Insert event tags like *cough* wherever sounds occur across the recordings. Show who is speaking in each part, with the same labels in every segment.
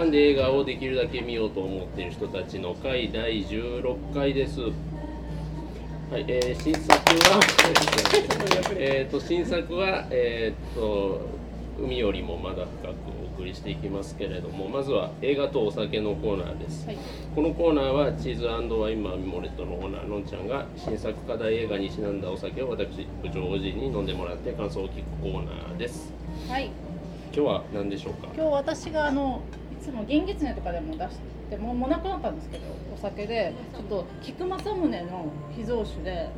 Speaker 1: 館で映画をできるだけ見ようと思っている人たちの会第16回です。はい、えー *laughs* 新作は、えーと新作は、えーと海よりもまだ深くお送りしていきますけれども、まずは映画とお酒のコーナーです。
Speaker 2: はい
Speaker 1: このコーナーはチーズワインマミモレットのオーナーのんちゃんが新作課題映画にちなんだお酒を私部長おじに飲んでもらって感想を聞くコーナーです。
Speaker 2: はい
Speaker 1: 今日は何でしょうか？
Speaker 2: 今日私があのいつも銀狐とかでも出してもうもうなくなったんですけどお酒でちょっと菊正宗の秘蔵酒で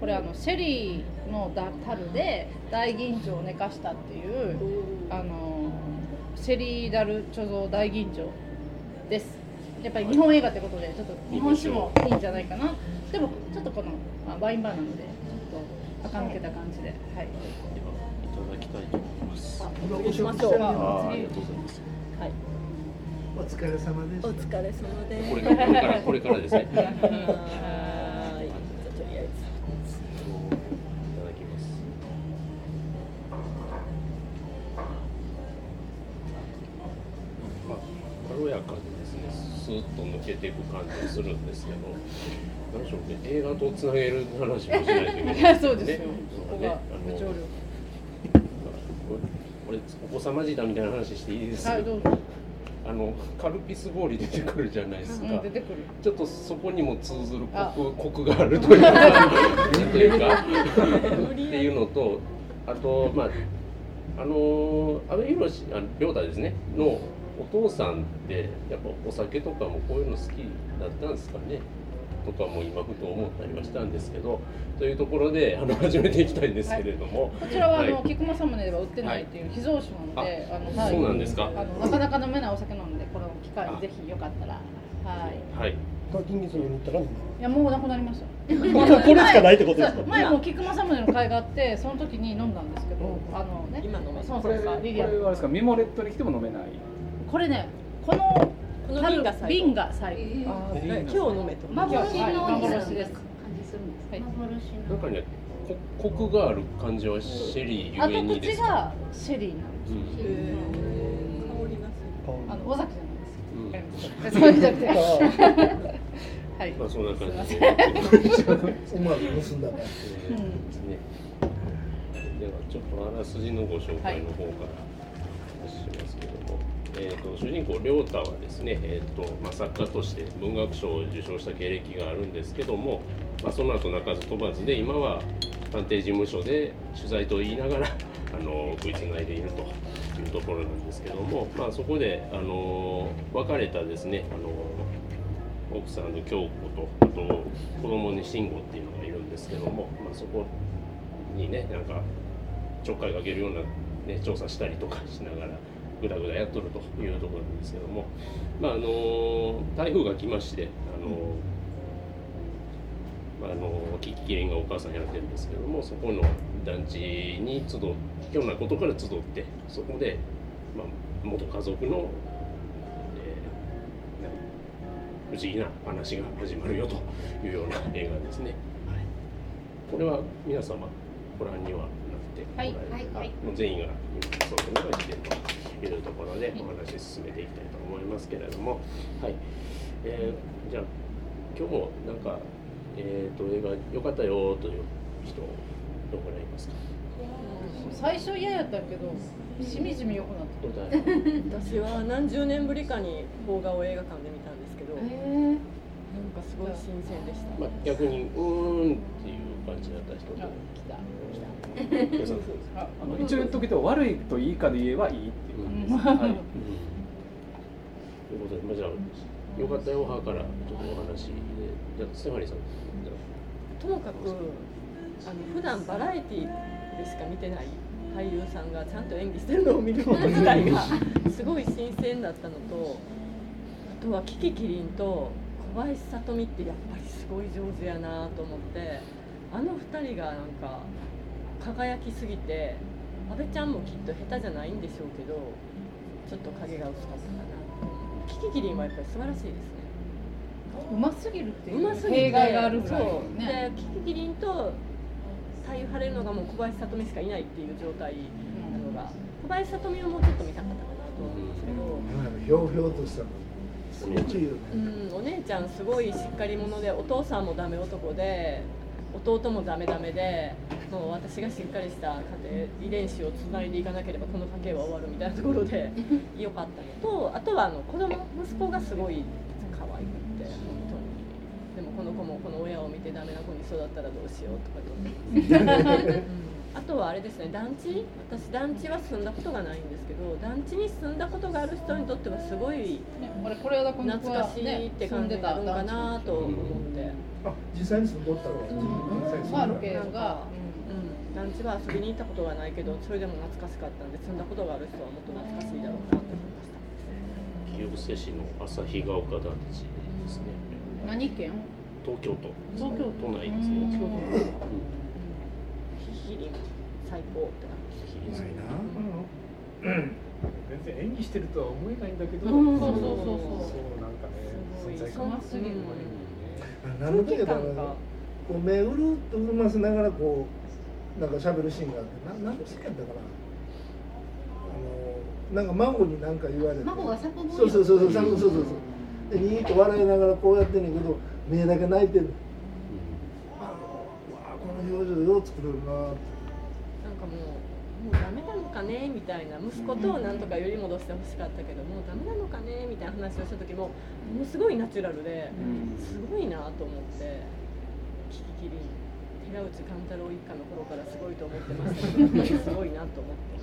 Speaker 2: これあのシェリーのだ樽で大吟醸を寝かしたっていうあのシェリーダル貯蔵大吟醸ですやっぱり日本映画ってことでちょっと日本酒もいいんじゃないかなでもちょっとこのあワインバーなのでちょっと垢抜けた感じではい
Speaker 1: ではいただきたいと思います。
Speaker 3: お願いしましょう。
Speaker 1: ありがとうございます。
Speaker 2: はい
Speaker 3: お疲れ様です。
Speaker 4: お疲れ様です。
Speaker 1: これからこれからこれからですね。*laughs* いただき
Speaker 4: はーい。じゃあとりあえず。
Speaker 1: ます。まあ軽やかでですね、スーッと抜けていく感じがするんですけど、*laughs* 何でしょうね、映画とつなげる話もしないといけない
Speaker 2: いやそうですよ、そこ
Speaker 1: ね
Speaker 2: が部長力
Speaker 1: これお子様時代みたいな話していいですか、
Speaker 2: はいどうぞ、
Speaker 1: あのカルピス氷出てくるじゃないですか、
Speaker 2: うん、
Speaker 1: ちょっとそこにも通ずる
Speaker 2: あ
Speaker 1: コクコクがあるというか。というかっていうのとあとまああの阿部寛あ亮太ですね。のお父さんってやっぱお酒とかもこういうの好きだったんですかねとかも今ふと思ったりはしたんですけどというところであの始めていきたいんですけれども、
Speaker 2: こちらはあの、
Speaker 1: はい。
Speaker 2: 菊正宗では売ってないっていう秘蔵酒なので、あのはい。
Speaker 1: そうなんですか？
Speaker 2: あのなかなか飲めないお酒なのでこの機会にぜひよかったら。はい。
Speaker 1: はい。
Speaker 3: 課金水に行ったら
Speaker 2: いやもうなくなりました。
Speaker 3: これしかないってことですか？*laughs*
Speaker 2: 前もう菊正宗の会があってその時に飲んだんですけど、
Speaker 3: うん。
Speaker 2: あのね。
Speaker 4: 今飲める
Speaker 2: そう
Speaker 5: これこ
Speaker 2: そうそうリリア。
Speaker 5: れはあれですか？ミモレットに来ても飲めない。
Speaker 2: これねこの
Speaker 4: 瓶が最後。
Speaker 2: 瓶が最後。
Speaker 5: あー
Speaker 4: ね今日飲めと。
Speaker 2: 幻の
Speaker 4: 今日
Speaker 2: おじさんです。はい。
Speaker 1: なんかねこコクがある感じはシェリーゆえ
Speaker 2: 後
Speaker 1: にですか、
Speaker 2: 口がシェリーなんです。
Speaker 1: うん。
Speaker 4: 香りがす
Speaker 2: あの尾崎じゃないです。
Speaker 1: うん *laughs*
Speaker 2: はい。
Speaker 1: まあそんな感じで。
Speaker 2: すい
Speaker 3: 思わず盗ん。だね。
Speaker 1: えーですね。ではちょっとあらすじのご紹介の方から。お話ししますけども、えー、と主人公亮太はですね、えーとまあ、作家として文学賞を受賞した経歴があるんですけども、まあ、その後鳴かず飛ばずで今は探偵事務所で取材と言いながら *laughs* あの食いつないでいるというところなんですけども、まあ、そこであの別れたですねあの奥さんの京子とあと子供に慎吾っていうのがいるんですけども、まあ、そこにねなんかちょっかいかけるような、ね、調査したりとかしながらぐだぐだやっとるというところなんですけども、まあ、あの台風が来ましてあの、まあ、あのキキキリンがお母さんやってるんですけどもそこの団地に集うひょんなことから集ってそこで、まあ、元家族の、えー不思議な話が始まるよというような映画ですね。はい、これは皆様ご覧にはなっておられる
Speaker 2: はい
Speaker 1: あ
Speaker 2: はい。
Speaker 1: もう全員が今そういうのが来ているというところでお話進めていきたいと思いますけれども、はい。えーじゃあ今日もなんか、えー、と映画良かったよという人どこらいますか？
Speaker 2: 最初嫌やったけどしみじみ良くなっ
Speaker 1: どうだ
Speaker 4: 私は何十年ぶりかに邦画を映画館で見たんですけど、
Speaker 2: た
Speaker 4: なんかすごい新鮮でした。
Speaker 1: まあ、逆にうーんっていう感じだった人と
Speaker 2: あ来た
Speaker 1: 皆 *laughs* さんそうです
Speaker 2: あ
Speaker 5: あの一応言っとくと悪いといいかで言えばいいっていう感じです、
Speaker 2: うん
Speaker 5: はい、
Speaker 1: うん。ということで、まあ、じゃあ、よかったよ派からちょっとお話で、じゃあ、ステファニーさん、じゃ
Speaker 4: ともかくあの普段バラエティでしか見てない俳優さんがちゃんと演技してるのを見ること自体が *laughs* すごい新鮮だったのとあとはキキキリンと小林聡美ってやっぱりすごい上手やなと思ってあの2人がなんか輝きすぎて阿部ちゃんもきっと下手じゃないんでしょうけどちょっと影が薄かったかな。キキキリンはやっぱり素晴らしいですね。
Speaker 2: うますぎるっていう。
Speaker 4: うますぎて。
Speaker 2: 弊害がある。ぐらい。
Speaker 4: そうで
Speaker 2: ね
Speaker 4: キキキリンと左右張れるのがもう小林聡美しかいないっていう状態なのが小林聡美をもうちょっと見たかったかなと思うんですけど。
Speaker 3: ひょうひょうとした
Speaker 4: うん、お姉ちゃんすごいしっかり者でお父さんもダメ男で弟もダメダメでもう私がしっかりした家庭遺伝子をつないでいかなければこの家系は終わるみたいなところで *laughs* 良かったのとあとはあの子供息子がすごい可愛くって本当にでもこの子もこの親を見てダメな子に育ったらどうしようとかと、う *laughs* んあとはあれですね団地？私団地は住んだことがないんですけど団地に住んだことがある人にとってはすごい
Speaker 2: ね、これこれだ君
Speaker 4: 懐かしいって感じになるんかなと思って、
Speaker 3: あ実際に住んどったの実際に住んだ
Speaker 2: まあロケが、
Speaker 4: うん、団地は遊びに行ったことがないけどそれでも懐かしかったんで住んだことがある人はもっと懐かしいだろうなと思いました。
Speaker 1: 清瀬市の旭ヶ丘団地ですね。
Speaker 2: うん、何県？
Speaker 1: 東京都。
Speaker 2: 東京
Speaker 1: 都。内ですね。
Speaker 2: うん。
Speaker 1: うん。
Speaker 4: ヒヒリ最高って感じ
Speaker 3: な。いな
Speaker 5: 全然演技してるとは思えないんだけど、
Speaker 2: うん
Speaker 5: そう
Speaker 2: そうそう。そう
Speaker 5: なんかね
Speaker 4: すごい。
Speaker 5: 存在感
Speaker 2: すぎる。
Speaker 3: 何の時だろう
Speaker 4: 空気感が。
Speaker 3: こう目うるっと潤ませながらこうなんか喋るシーンがあってな何のシーンやっかな。あのなんか孫に何か言われて。
Speaker 6: 孫がサ
Speaker 3: ポボそうそうそうそうそうそうでニいと笑いながらこうやってんねんけど目だけ泣いてるあのわあこの表情よう作れるな
Speaker 4: なんかもうもうダメなのかねみたいな息子となんとかより戻してほしかったけど、もうダメなのかねみたいな話をした時もものすごいナチュラルですごいなと思って。聞き切り。寺内貫太郎一家の頃からと思ってましたけどやっぱりすごいなと思って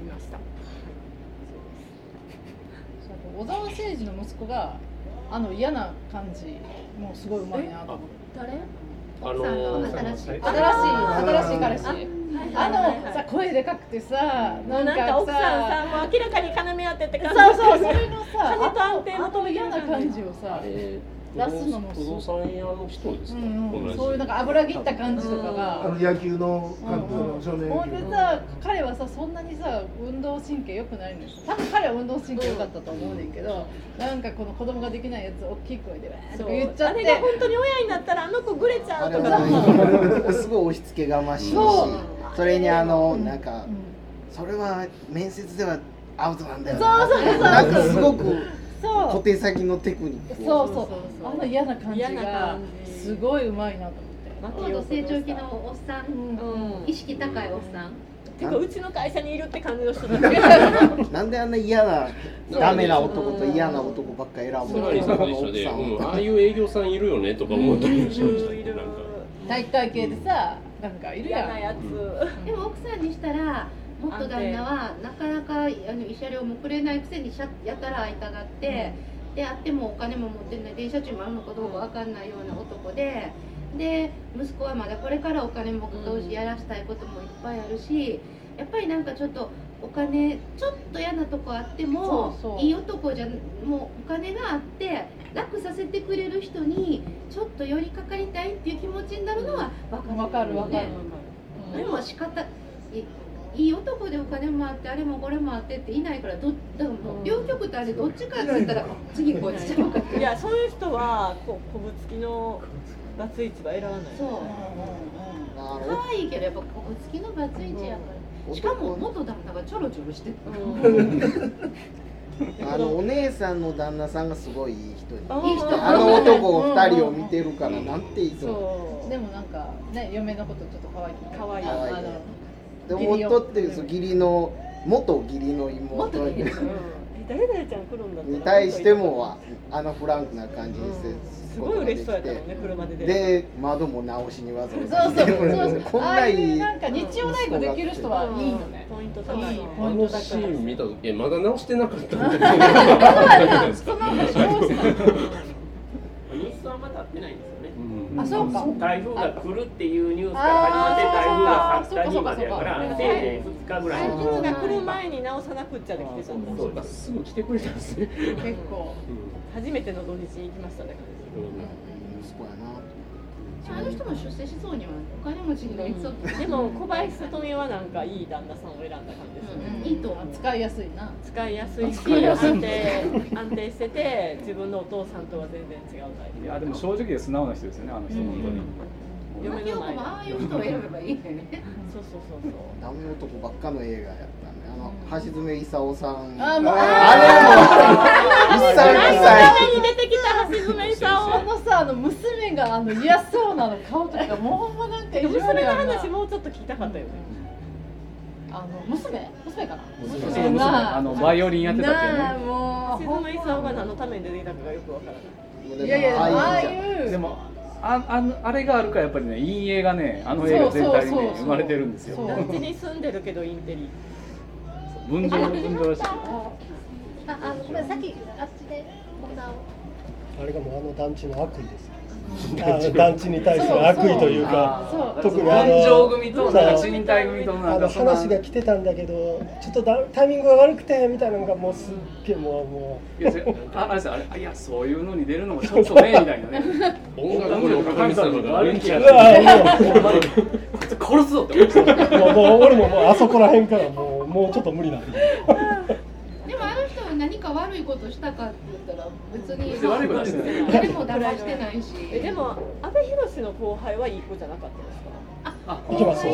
Speaker 4: 見ました。
Speaker 2: 小沢誠二の息子があの嫌な感じもうすごいうまいなと思って
Speaker 4: 誰？
Speaker 1: あ
Speaker 6: 奥さん
Speaker 1: の
Speaker 6: が新しい
Speaker 2: 新しい新しい彼氏あ
Speaker 4: はい
Speaker 2: のさ声でかくてさ
Speaker 4: なんか奥さんさもう明らかに要当てって
Speaker 2: そう
Speaker 4: 感じ
Speaker 2: そうそれのさ
Speaker 4: 金と安定
Speaker 2: あの嫌な感じをさ出すのも
Speaker 1: 不動産屋の人ですか、
Speaker 2: うんうん、そういうなんか油切った感じとか
Speaker 3: あ
Speaker 2: が
Speaker 3: の野球の監督の少年
Speaker 2: ほん。
Speaker 3: 野球の。
Speaker 2: でさ彼はさそんなにさ運動神経良くないんです多分彼は運動神経良かったと思うねんけど、なんかこの子供ができないやつ大きい声でわーとか言っちゃって。
Speaker 4: あれが本当に親になったらあの子グレちゃ
Speaker 7: あれ
Speaker 4: うとか。
Speaker 7: はすごい押し付けがましいし。
Speaker 2: そう。
Speaker 7: それにあのなんか
Speaker 2: うん。
Speaker 7: それは面接ではアウトなんだよ
Speaker 2: そうそうそうそう。
Speaker 7: なんかすごく
Speaker 2: そう。
Speaker 7: 小手先のテクニックを。
Speaker 2: そうそう。
Speaker 4: そうそう
Speaker 2: あの嫌な感じ
Speaker 4: 嫌な
Speaker 2: が
Speaker 4: 感じ
Speaker 2: すごいうまいなと思って。
Speaker 6: 高度成長期のおっさん。
Speaker 4: うん。
Speaker 6: 意識高いおっさん。
Speaker 4: てかうちの会社にいるって感じの人だ。け *laughs*
Speaker 7: なんであんな嫌なダメな男と嫌な男ばっか選ぶの？
Speaker 1: う。ん、ああいう営業さんいるよねとか思ったりしました
Speaker 2: 体育会系でさなんかいるやん。
Speaker 4: 嫌なやつ。
Speaker 6: でも奥さんにしたら元旦那はなかなかあの慰謝料もくれないくせにしゃやたら会いたがって、であってもお金も持ってない電車賃もあるのかどうかわかんないような男でで息子はまだこれからお金も投資やらしたいこともいっぱいあるしやっぱりなんかちょっとお金ちょっと嫌なとこあっても
Speaker 2: そうそう。
Speaker 6: いい男じゃもうお金があって楽させてくれる人にちょっと寄りかかりたいっていう気持ちになるのは分かる。
Speaker 2: わかるわかる
Speaker 6: ねでも仕方いいい男でお金もあってあれもこれもあってっていないからどだからもう両極端でどっちかって言ったら次こっちちゃうか
Speaker 4: いやそういう人はこうこぶつきのバツイチは選ばない。
Speaker 6: そう。可愛いけどやっぱここつきのバツイチやから。しかも元旦那がちょろちょろしてる。
Speaker 7: あのお姉さんの旦那さんがすごいいい人に
Speaker 6: いい人。
Speaker 7: あの男二人を見てるからなんていいと思う。
Speaker 4: そう。
Speaker 2: でもなんかね嫁のことちょっと可愛い。
Speaker 4: 可愛い。
Speaker 2: あ
Speaker 7: 可愛い。
Speaker 2: の
Speaker 7: で夫ってそう義理の元義理の妹。
Speaker 6: 元義理
Speaker 4: うん。え誰々ちゃん来るんだったら
Speaker 7: に対してもあのフランクな感じにして
Speaker 4: すごい嬉しそうやったもんね車で
Speaker 7: で窓も直しにわざ
Speaker 2: そうそう。
Speaker 7: わざ来てくれる
Speaker 2: そう。
Speaker 7: こんないい
Speaker 2: いうなんか日曜ライブできる人はいいよね。
Speaker 4: ポイント高い
Speaker 1: シーン見た時えまだ直してなかったんで *laughs*
Speaker 2: その話どうしたの？
Speaker 8: ニュースはまだ会ってないんです
Speaker 2: あそうか。
Speaker 8: 台風が来るっていうニュースから始まって台風が去った日までやからせいぜい2日ぐらい。
Speaker 4: 台風が来る前に直さなくっちゃで来てたんだ
Speaker 1: そうかすぐ来てくれたんですね、
Speaker 2: 結構。
Speaker 4: 初めての土日に行きましたね。
Speaker 7: 息子やな
Speaker 6: あの人も出世しそうにはお金持ちになりそう。
Speaker 4: でも小林聡美はなんかいい旦那さんを選んだ感じですね、
Speaker 6: いいと
Speaker 2: 使いやすいな。
Speaker 4: 使いやすいし
Speaker 1: 使いやすい。
Speaker 4: 安定安定してて自分のお父さんとは全然違うタイプ。
Speaker 5: いやでも正直で素直な人ですよねあの人本当に、
Speaker 4: 嫁の
Speaker 6: ああいう人を選べばいいんだよね。
Speaker 4: そうそうそうそう。
Speaker 7: ダメ男ばっかの映画やったの橋爪功さん。
Speaker 2: あもう。
Speaker 7: あれも一歳二歳
Speaker 4: に出てきた橋爪
Speaker 2: あのさあの娘があの嫌そうなの顔とかもうほんまなんか
Speaker 4: 娘の話もうちょっと聞きたかったよね
Speaker 2: あの娘娘かな
Speaker 5: 娘あのバイオリンやってたっていうね
Speaker 2: もう
Speaker 4: 橋爪功が何のために出てきたかがよくわからない
Speaker 2: いやいやああ
Speaker 7: い
Speaker 2: う
Speaker 5: でもああのあれがあるからやっぱりね陰影がねあの映画全体に生まれてるんですよ
Speaker 2: そう
Speaker 4: 団地に住んでるけどインテリ
Speaker 5: 分譲分譲らしい
Speaker 2: ああごめんさっきあっちで
Speaker 9: あれがもうあの団地の悪意です。よあの団地に対する悪意というか
Speaker 2: そう。
Speaker 9: 特にあの
Speaker 5: 組と
Speaker 9: あの話が来てたんだけどちょっとだタイミングが悪くてみたいなのがもうすっげえもうも
Speaker 5: いやああれあれあいやそういうのに出るのもちょっとねみたいなね。
Speaker 1: 音楽の神様が悪い
Speaker 5: 殺すぞって思ってた。
Speaker 9: 俺ももうあそこら辺からもうもうちょっと無理な。んで
Speaker 6: でもあの人は何か悪いことしたかって言ったら別に
Speaker 5: 悪いことはしてない。
Speaker 6: 誰も騙してないし。
Speaker 4: えでも阿部寛の後輩はいい子じゃなかったですか？
Speaker 5: あ
Speaker 9: いけます。そう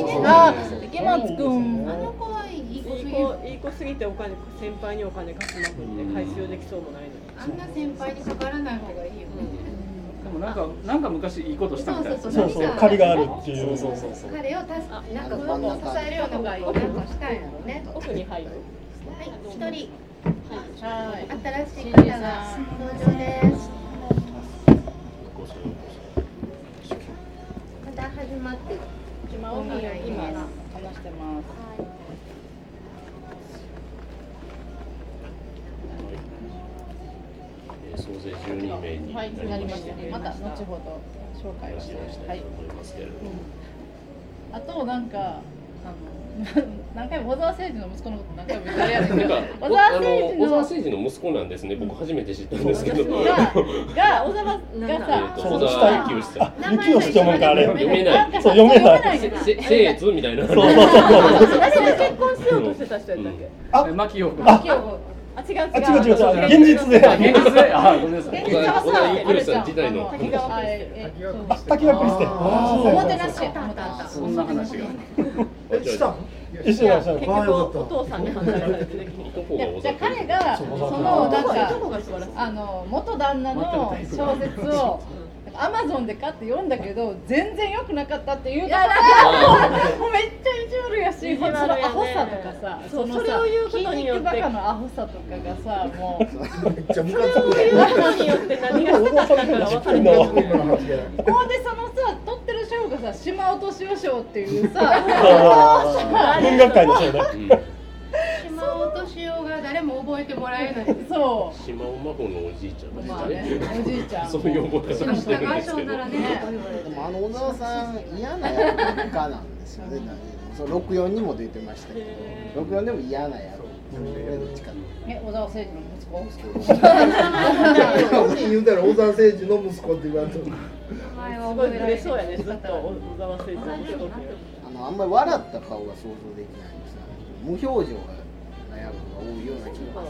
Speaker 2: 池松くん
Speaker 6: あの子はいい子す
Speaker 4: いい
Speaker 6: ぎ
Speaker 4: いい子すぎてお金先輩にお金貸しまくって回収できそうもないのに。
Speaker 6: あんな先輩にかからない方がいいよ
Speaker 5: もなんかなんか昔いいことしたみたいです
Speaker 9: そうそう。借りがあるっていう。
Speaker 5: そうそうそうそう。
Speaker 6: 彼をたすなんかこの子を支えるようななんかしたいのね。
Speaker 4: 奥に入る。
Speaker 6: はい。一人。
Speaker 2: はい。
Speaker 6: 新しい方が登場です。まだ始まって
Speaker 2: 今話してます
Speaker 1: えー総勢12名にな
Speaker 2: りま
Speaker 1: し
Speaker 2: したね。また後ほど紹介を
Speaker 1: 話
Speaker 2: し
Speaker 1: した
Speaker 2: はい。い
Speaker 1: と思い。ますけれども、
Speaker 2: あとなんかあの *laughs* 何回も小沢誠二の息子のこと何回も言ってあれや小沢誠二の
Speaker 1: 小沢誠二の息子なんですね。僕初めて知ったんですけど。
Speaker 2: がが小沢が
Speaker 1: えっ
Speaker 2: さ
Speaker 1: と小沢幸義さん。
Speaker 9: あ雪吉って読むんかあれ。
Speaker 1: 読めない。
Speaker 9: そう読めない。
Speaker 1: せせせいつみたいな。
Speaker 9: そうそうそうそう。
Speaker 4: 誰で結婚しようとしてた人やったっけ？
Speaker 9: あ
Speaker 5: え牧陽君
Speaker 9: あ
Speaker 4: あ違う違う
Speaker 9: あ違う違う違う。現実。で。
Speaker 5: あ現実。であごめんなさい。
Speaker 1: 小沢小沢幸義さん時代の
Speaker 2: あ
Speaker 1: 話。
Speaker 2: のあええそう
Speaker 9: あ滝川クリステ
Speaker 2: おもてなし
Speaker 5: そんな話。が
Speaker 3: えしたん
Speaker 4: 結
Speaker 9: の
Speaker 4: 局お父さんに反対されてできひん
Speaker 1: いとこ
Speaker 2: いやじゃ彼がそのなんかあの元旦那の小説を *laughs* アマゾンで買って読んだけど全然良くなかったっていうところ *laughs* もうめっちゃ意地悪やしそのアホさとかさ
Speaker 4: そう
Speaker 2: のさ
Speaker 4: それを言うことによ
Speaker 2: バカのアホさとかがさもう。
Speaker 4: そう
Speaker 3: く
Speaker 4: いうことによ。って何がしたかったかが分かる
Speaker 3: の
Speaker 4: けど
Speaker 3: 今の話で
Speaker 2: ほんでそのさ撮ってる賞がさ島落とし賞っていうさ *laughs* *laughs*
Speaker 9: 文学界の賞ね
Speaker 6: 島落としよう。が誰も覚えてもらえない
Speaker 2: そ
Speaker 1: 島尾真帆のおじいちゃん
Speaker 2: まあねおじいちゃん
Speaker 1: そういう覚え方してるん
Speaker 6: 高
Speaker 1: ですけど。
Speaker 6: ね
Speaker 7: でもあの小沢さん嫌な役家なんですよね。そう64にも出てましたけど。64でも嫌な役
Speaker 2: え小沢誠二の息子？
Speaker 3: 本人言うたら小沢誠二の息子って言わんと
Speaker 6: 名前は
Speaker 4: すごいブレ
Speaker 6: 覚えられ
Speaker 4: そうやね。ずっと小沢誠二の息子って。
Speaker 7: あのあんまり笑った顔が想像できないんですよ。無表情な役が多いような気が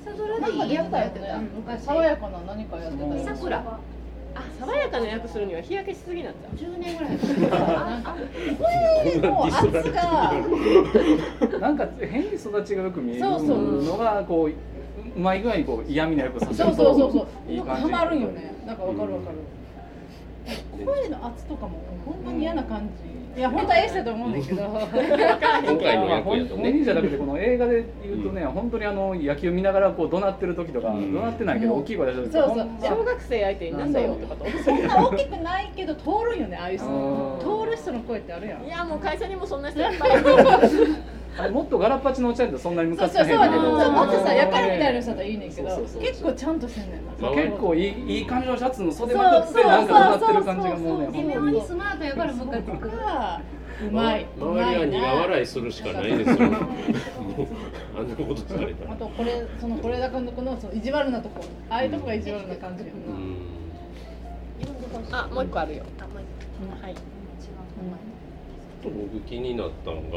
Speaker 6: 朝ドラ
Speaker 2: なんか
Speaker 6: や
Speaker 2: やった
Speaker 6: 昔
Speaker 2: 爽やかな何かやってたよ
Speaker 6: さくら。
Speaker 4: あ爽やかな役するには日焼けしすぎなんだ。
Speaker 6: 10年ぐらい
Speaker 2: なんかもう圧が
Speaker 5: なんか変に育ちがよく見える
Speaker 2: そうそう。
Speaker 5: のがこうううまい具合にこう嫌味な役させ
Speaker 2: そう
Speaker 5: る
Speaker 2: そうそうそう。
Speaker 5: いい感じ。
Speaker 2: ハマるんよね。なんかわかるわかる、声の圧とかもほんまに嫌な感じいや本当はええ人だと思うんだけど。
Speaker 1: 今回の役やとね。
Speaker 5: 本人じゃなくてこの映画で言うとね、本当にあの野球見ながらこう怒鳴ってる時とか、
Speaker 1: うん。
Speaker 5: 怒鳴ってないけど大きい声出してる時
Speaker 2: そうそう。
Speaker 4: 小学生相手になんだよと。かと思って。
Speaker 2: そんな大きくないけど通るんよねああいう人。
Speaker 5: うん
Speaker 2: 通る人の声ってあるやん。
Speaker 4: いやもう会社にもそんな人いっぱい *laughs*
Speaker 5: あれもっとガラッパチのおっちゃんってそんなにムかへんけど
Speaker 2: そうそうやね。そうもっとさやからみたいな人だったらいいねんけど
Speaker 5: そうそうそう
Speaker 2: 結構ちゃんとしてんねんな。
Speaker 5: そう結構。いいいい感じのシャツの袖まくってなんか怒鳴ってる感じがもうね
Speaker 6: 微妙に。スマートやからムカつく
Speaker 2: がうまい
Speaker 1: 周りは苦笑いするしかないですよ。もうあんなことされたら。
Speaker 2: あとこれその是枝監督のその意地悪なとこ。ああいうとこが意地悪な感じや
Speaker 1: う
Speaker 2: な、
Speaker 1: ん。
Speaker 4: あもう一個あるよ。はい。
Speaker 1: ちょっと僕気になったのが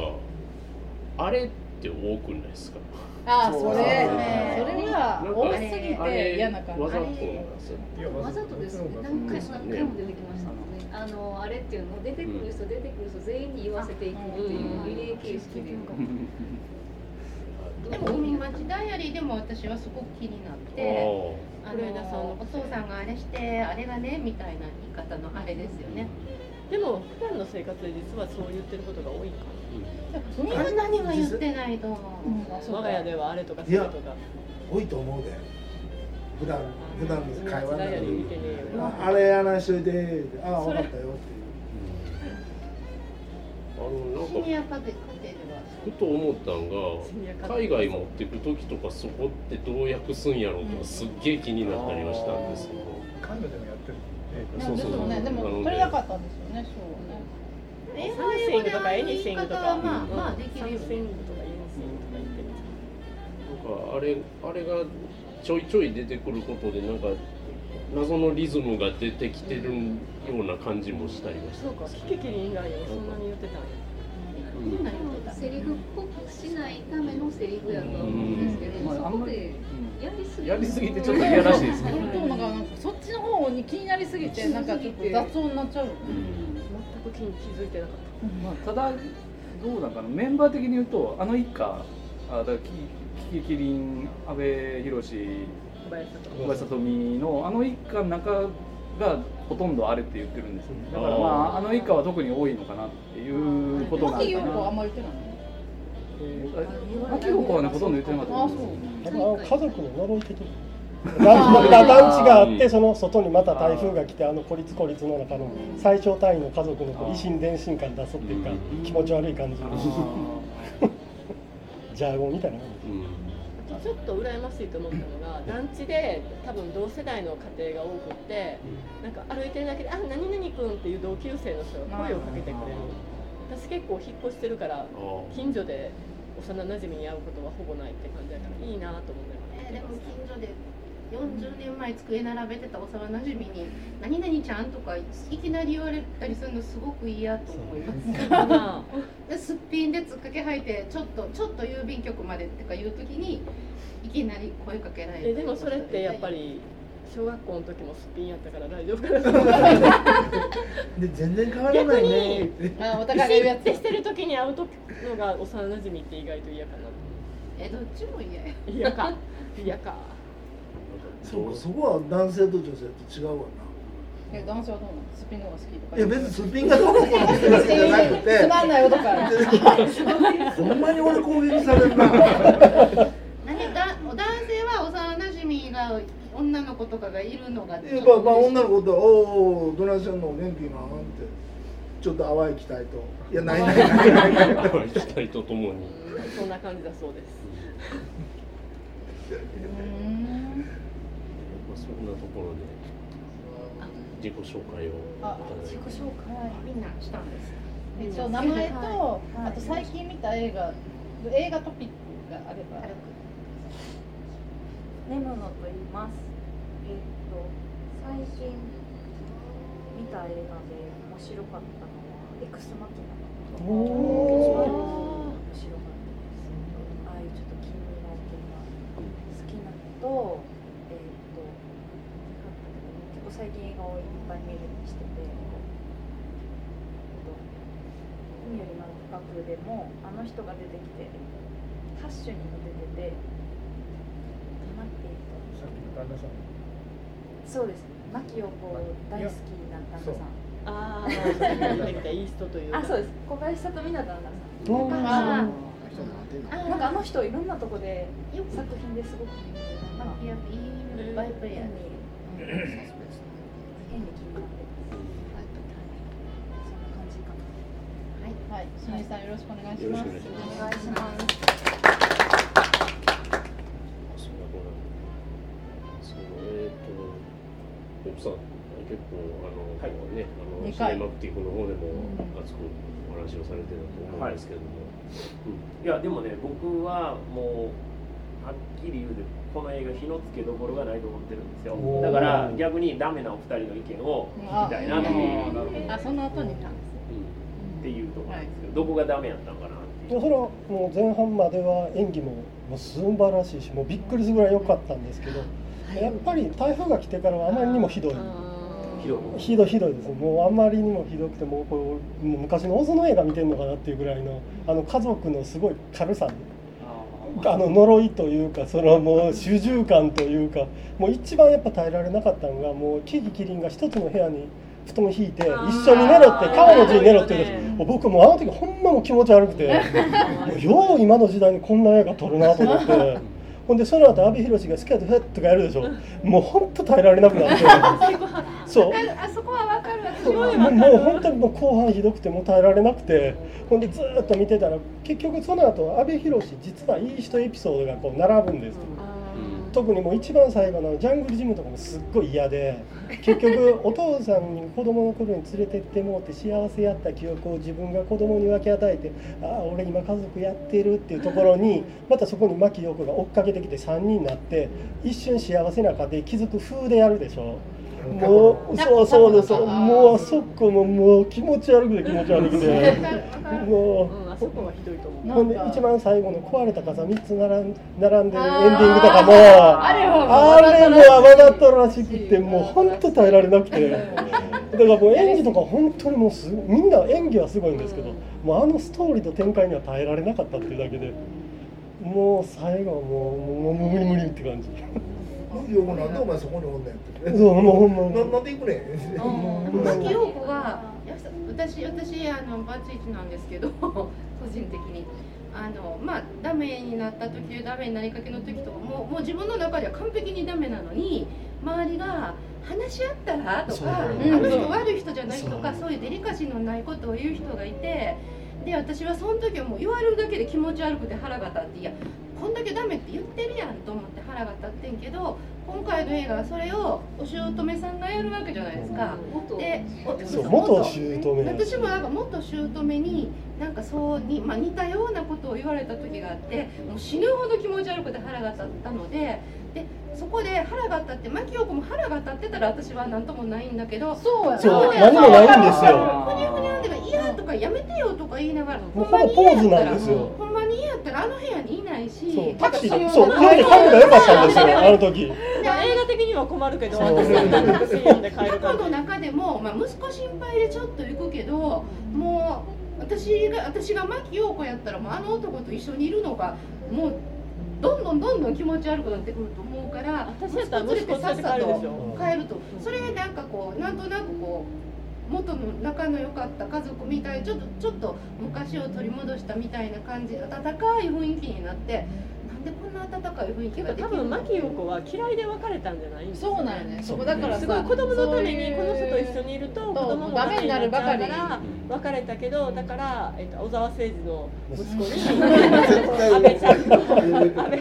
Speaker 1: あれっって多くないですか？
Speaker 2: ああそれそれは多すぎて嫌な感じ。
Speaker 1: わざとなんですよ
Speaker 10: いやわざとですよね。何回も何回も出てきましたもんね。あのあれっていうのを出てくる人出てくる人全員に言わせていくっていう。リレー形式で
Speaker 6: でも海町ダイアリーでも私はすごく気になってあ
Speaker 4: の
Speaker 6: のお父さんがあれしてあれがねみたいな言い方のあれですよね。
Speaker 4: でも普段の生活で実はそう言ってることが多いか
Speaker 6: あん。なには言ってないと思う、
Speaker 4: な我が家ではあれとかそれとか
Speaker 3: 多いと思うで普段普段の会話の中
Speaker 4: ダイアリー見
Speaker 3: で
Speaker 4: てねえよ
Speaker 3: ああれやらしといてああ分かったよっていう
Speaker 1: あのなんか
Speaker 6: シニア家庭では
Speaker 1: ふと思ったんが海外持ってく時とかそこってどう訳すんやろうとかすっげえ気になったりはしたんですけど。
Speaker 9: カンヌでもやってる
Speaker 1: そうそうそう
Speaker 2: でもねでも取れなかったんですよねそうね
Speaker 6: 英
Speaker 4: サムシングとかエニシングとか
Speaker 6: はまあまあできるよ
Speaker 4: サムシングとかエニシングとか言ってる
Speaker 1: なんかあれあれがちょいちょい出てくることでなんか謎のリズムが出てきてるような感じもしたりはした
Speaker 4: そうかキキキリ以外にもそんなに言ってたんや
Speaker 6: みんな言ってた
Speaker 10: セリフっぽくしないためのセリフやと思うんですけど、
Speaker 5: うんまあ
Speaker 10: そこでやりすぎ
Speaker 5: やりすぎてちょっと嫌らしいですけど
Speaker 2: 本当なんかそっちの方に気になりすぎてなんかちょっと雑音になっちゃう。よね
Speaker 4: 全く気に気づいてなかっ
Speaker 5: まあ、ただどうなんかな。メンバー的に言うとあの一家あだからキキキキリン阿部寛
Speaker 4: た小林
Speaker 5: 聡美のあの一家の中がほとんどあれって言ってるんですよ。ねだからまああの一家は特に多いのかなっていうことなんかな
Speaker 2: んま言ってない
Speaker 5: 牧陽子はねほとんど言ってなかった
Speaker 2: あそう
Speaker 9: 家族の呪い的に団地団地があってその外にまた台風が来てあの孤立孤立の中の最小単位の家族のこう維新伝心感出すっていうか気持ち悪い感じの。ジャー。*laughs* ゴンみたいなもんです。
Speaker 1: うん。
Speaker 4: ちょっと羨ましいと思ったのが団地で多分同世代の家庭が多くってなんか歩いてるだけで「あ何々くん」っていう同級生の人が声をかけてくれる。私結構引っ越してるから近所で幼なじみに会うことはほぼないって感じだからいいなと思って。
Speaker 6: えーでも近所で40年前机並べてた幼なじみに「何々ちゃん」とかいきなり言われたりするのすごく嫌と思います。すっぴんでつっかけ履いてちょっとちょっと郵便局までとかいう時にいきなり声かけられて
Speaker 4: えでもそれってやっぱり小学校の時もすっぴんやったから大丈夫かなと思って
Speaker 3: で全然変わらないねって
Speaker 2: あお互いやつ
Speaker 4: ってしてる時に会うとのが幼なじみって意外と嫌かな。
Speaker 6: えどっちも嫌や。
Speaker 4: 嫌か。嫌か
Speaker 3: そうか。そこは男性と女性と違うわな。
Speaker 2: え男性はどうなの？スピンの方が好きとか。
Speaker 3: いや別にすっぴんがどうのこうのってわけじゃなくて。
Speaker 2: つまんないよとか
Speaker 3: ほんまに俺攻撃されるな。
Speaker 6: 何だ男性は幼なじみが女の子とかがいるのが
Speaker 3: やっぱまあ女の子と「おおどないしてんの？元気なん?」ってちょっと淡い期待と「いやないないないないない。ない」
Speaker 1: 期待とともに。
Speaker 4: そんな感じだそうです。
Speaker 1: ま *laughs* あそんなところで自己紹介を
Speaker 2: あ自己紹介
Speaker 6: みんなしたんです
Speaker 2: 一応名前と、あと最近見た映画映画トピックがあれば
Speaker 11: ネムノと言います。えっと最近見た映画で面白かったのはエクスマキナ。
Speaker 9: おお
Speaker 11: 面白かったです。ああいうちょっと近未来系が好きなのと、最近映画をいっぱい見るようにしてて、えっと海よりも深くでもあの人が出てきて、ハッシュにも出てて。待って
Speaker 9: さっきの旦那さん。
Speaker 11: そうです。牧陽子大好きな旦那さん。
Speaker 4: ああイー。ストという
Speaker 11: あ、そうです。小林聡美の旦那さん。あ
Speaker 7: そうなん
Speaker 11: かあの人いろんなとこで作品ですごく有名で、な
Speaker 6: バイプレイヤーで
Speaker 7: サスペンス
Speaker 11: 変に気になってます。そんな感じかな。
Speaker 2: はい、しのりさんよろしくお願い。し
Speaker 1: よろ
Speaker 2: ます。
Speaker 1: しくお願い。します
Speaker 11: お願い。します。
Speaker 1: そのえっ、とヨプさん結構あの、ねあのシネマクティブの方でも熱くお話をされてたと思うんですけれども、
Speaker 8: い。やでもね僕はもうはっきり言うてこの映画火のつけどころがないと思ってるんですよ。だから逆にダメなお二人の意見を聞きたいなっていう。
Speaker 2: あ、その後にたんです。
Speaker 8: っていうところなんですけど、どこがダメやったのかなっていう。
Speaker 9: それはもう前半までは演技ももう素晴らしいしもうびっくりするぐらい良かったんですけどやっぱり台風が来てからはあまりにもひどい。
Speaker 8: ひどい。
Speaker 9: ひどいひどいです。もうあんまりにもひどくてもうこうもう昔のオズの映画見てるのかなっていうぐらいのあの家族のすごい軽さあの呪いというかそのもう主従感というかもう一番やっぱ耐えられなかったのがもうキキキリンが一つの部屋に布団引いて一緒に寝ろって川の字に寝ろって言うんですもう僕もあの時ほんまもう気持ち悪くてもうよう今の時代にこんな映画撮るなと思って。*laughs* ほんでその後阿部寛がスケートフェッとかやるでしょ。もう本当耐えられなくなって。*laughs* そう。
Speaker 6: あそこはわかる。私
Speaker 9: もうもう本当にもう後半ひどくてもう耐えられなくてほんでずーっと見てたら結局その後阿部寛実はいい人エピソードがこう並ぶんです、特にもう一番最後のジャングルジムとかもすっごい嫌で *laughs* 結局お父さんに子供の頃に連れてってもうて幸せやった記憶を自分が子供に分け与えてああ俺今家族やってるっていうところにまたそこに牧陽子が追っかけてきて3人になって一瞬幸せな家庭気づく風でやるでしょもうそうそうですもうあそこももう気持ち悪くて気持ち悪くてもう
Speaker 4: あそこはひどいと思う
Speaker 9: ほんで一番最後の壊れた傘3つ並ん並んでるエンディングとかもあれもわざとらしくてもう本当耐えられなくてだからもう演技とか本当にもうすみんな演技はすごいんですけどもうあのストーリーと展開には耐えられなかったっていうだけでもう最後はもうもう無理無理って感じ。
Speaker 3: よくなんでお前そこにおんねんって。
Speaker 9: そうもうほんま。
Speaker 3: ななんで行くねん。
Speaker 6: 牧陽子が私私あのバツイチなんですけど *laughs* 個人的に。あのまあダメになった時ダメになりかけの時とかももう自分の中では完璧にダメなのに周りが話し合ったらとかあの人悪い人じゃないとかそういうデリカシーのないことを言う人がいてで私はその時はもう言われるだけで気持ち悪くて腹が立っていやこんだけダメって言ってるやんと思って腹が立ってんけど今回の映画はそれをお姑さんがやるわけじゃないですか。でお
Speaker 9: そう元姑
Speaker 6: 私もなんか元姑になんかそうに、まあ、似たようなことを言われた時があってもう死ぬほど気持ち悪くて腹が立ったのででそこで腹が立って牧陽子も腹が立ってたら私は何ともないんだけど
Speaker 2: そう
Speaker 9: そう何もないんですよ。
Speaker 6: ふにゃふにゃでも嫌とかやめてよとか言いながら
Speaker 9: もうほぼポーズなんですよ。
Speaker 6: ほんまに嫌やったらあの部屋にいないし
Speaker 9: そうタクシーそう帰り帰りが良かったんですよ *laughs* あの時。
Speaker 4: いや映画的には困るけど私だったらタクシー呼んで帰る
Speaker 6: 過去の中でも、まあ、息子心配でちょっと行くけどもう私が私が牧陽子やったらもうあの男と一緒にいるのがもうどんどんどんどん気持ち悪くなってくると思うから
Speaker 4: 私やったら息子連れて帰るでしょ。
Speaker 6: 帰ると。それなんかこうなんとなくこう元の仲の良かった家族みたいちょっとちょっと昔を取り戻したみたいな感じ温かい雰囲気になってなんでこんな温かい雰囲気ができ
Speaker 4: 多
Speaker 6: るの？
Speaker 4: 分牧陽子は嫌いで別れたんじゃないんです
Speaker 2: そうなんよ。ねそこだからさ
Speaker 4: すごい子供のためにこの人と一緒にいると子供も
Speaker 2: ダメになるばかり。
Speaker 4: なっちゃうから別れたけどだから、えっと、小沢誠二の息子に
Speaker 7: 対
Speaker 4: 安倍ちゃんの安倍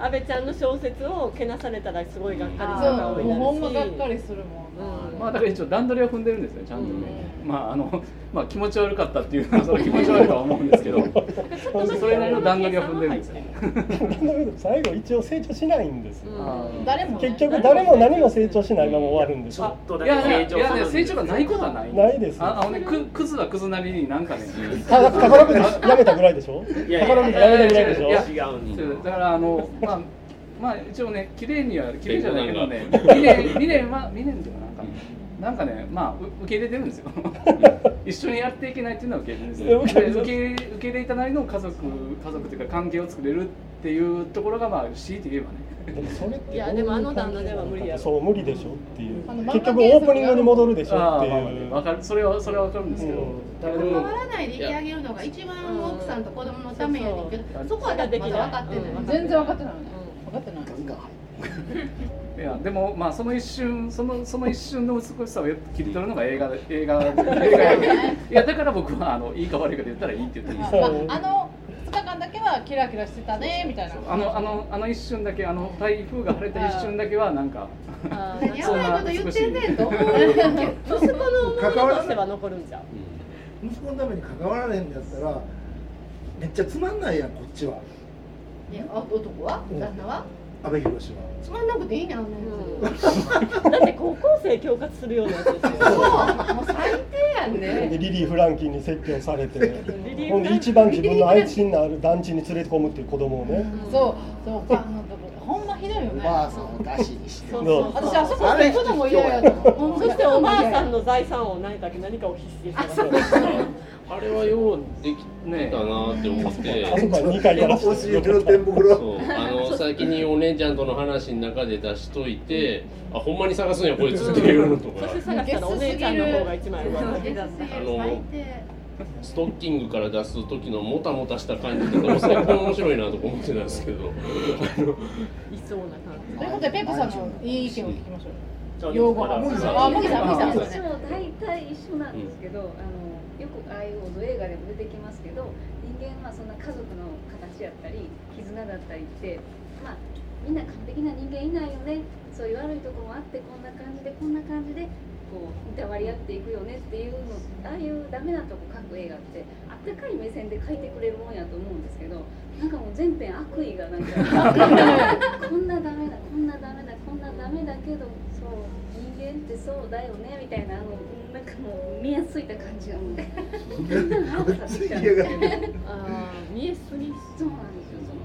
Speaker 4: 安倍ちゃんの小説をけなされたらすごいがっかりした顔になるし
Speaker 2: もうほんまがっかりするもん
Speaker 4: うん
Speaker 5: まあだから一応段取りは踏んでるんですよちゃんとね、まああのまあ気持ち悪かったっていう *laughs* のはそれ気持ち悪いとは思うんですけど。それなりの段取りは踏んでるんですよ
Speaker 9: 最後一応成長しないんですよ。
Speaker 4: うん。
Speaker 2: 誰もね。
Speaker 9: 結局誰も何も成長しないまま終わるんです
Speaker 8: ちょっ
Speaker 9: よ
Speaker 8: とだけ成長する
Speaker 5: や成長がないことはない
Speaker 9: ないです。
Speaker 5: ああのねくクズはクズなりになんかね
Speaker 9: た宝くじやめたぐらいでしょ？宝くじやめたぐらいでしょ？
Speaker 8: 違
Speaker 5: だからあのまあまあ一応ね綺麗には綺麗じゃないけどね2年2年は2年ではなんかなんかねまあう受け入れてるんですよ。*laughs* 一緒にやっていけないっていうのは受け入れてるんですよ。で受け入れ受け入れたなりの家族家族というか関係を作れるっていうところがまあ強いて言えばね。
Speaker 9: でもそれって
Speaker 4: いやでもあの旦那では無理や。ろ
Speaker 9: そう無理でしょっていう。結局オープニングに戻るでしょって
Speaker 5: あーまあかる。それはそれはわかるんですけど、
Speaker 9: うん。
Speaker 5: だからでも
Speaker 6: 変わらないでいてあげるのが一番奥さんと子供のためやねんけどそこはだってまだ分かってない、
Speaker 4: うん。
Speaker 2: 全然分かってない。よね分かってない
Speaker 5: いやでもまあその一瞬そのその一瞬の美しさを切り取るのが映画で映画映画やいやだから僕はあのいいか悪いかで言ったらいいって言ってるんです。よ
Speaker 2: まあ、あの2日間だけはキラキラしてたねみたいな。
Speaker 5: あのあのあの一瞬だけあの台風が晴れた一瞬だけはなんか
Speaker 6: やばいこと言ってんねんと思う
Speaker 4: 息子の思い出としては残るんじゃん。
Speaker 3: 息子のために関わられへんのやったらめっちゃつまんないやんこっちは。
Speaker 6: ねあ男は？旦那は？
Speaker 3: 阿部寛。は
Speaker 6: つまんなくていいねあんなや
Speaker 4: だって高校生恐喝するようなやつですよ。
Speaker 6: つそう。もう最低やんね
Speaker 9: でリリー・フランキーに説教されて。ほんで一番自分の愛心のある団地に連れ込むっていう子供をね。
Speaker 2: そう。そう。あのほんまひどいよ
Speaker 7: お
Speaker 2: ね
Speaker 7: ばあさんを出しにして
Speaker 4: そう。
Speaker 9: そう。
Speaker 2: 私あそこ行くのも嫌やと思う。
Speaker 4: そしておばあさんの財産を何だっけ何かを必死で探す
Speaker 1: あれはようできたなって思って、
Speaker 9: あそこは2回やら。せ
Speaker 3: 押し入
Speaker 9: て
Speaker 3: れの天袋
Speaker 1: そうあの先にお姉ちゃんとの話の中で出しといて、あほんまに探すんやこいつっていうのとか。*laughs*
Speaker 4: お姉ちゃんの方が一枚上手
Speaker 6: 最低
Speaker 1: ストッキングから出す時のもたもたした感じとかも最高に面白いなとか思ってたんですけど。あの
Speaker 4: いそうな感じ。
Speaker 2: ということでペップさんのいい意見を聞きましょう。用語あ麦さん麦さん。
Speaker 10: 私も大体一緒なんですけど、あのよくああいう映画でも出てきますけど人間はそんな家族の形やったり絆だったりってまあみんな完璧な人間いないよね。そういう悪いとこもあってこんな感じでこんな感じでこういたわり合っていくよねっていうのああいうダメなとこ描く映画ってあったかい目線で描いてくれるもんやと思うんですけどなんかもう全編悪意がなんか *laughs* こんなダメだこんなダメだこんなダメだけどそう人間ってそうだよねみたいなあのなんかもう見やすいた感じが。も *laughs* う
Speaker 4: あー見えすぎ。
Speaker 10: そうなんですよその。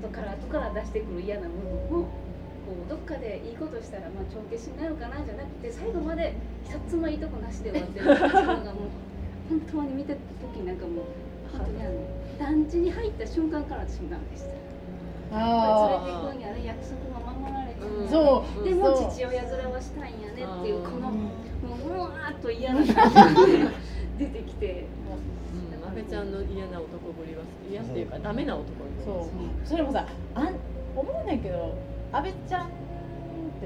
Speaker 10: 後から後から出してくる嫌な部分もこうどっかでいいことしたらまあ帳消しになるかなじゃなくて最後まで一つもいいとこなしで終わってる。っていうのがもう本当に見た時なんかもう本当にあの団地に入った瞬間から私もダメでした
Speaker 2: あ
Speaker 10: 連れて行くんやね約束
Speaker 2: そう。
Speaker 10: でも父親面はしたいんやねっていうこのもううわーっと嫌な感じが出てきて
Speaker 4: う。ん。阿部ちゃんの嫌な男ぶりは嫌っていうかダメな男
Speaker 2: そう。それもさあん思うねんけど阿部ちゃん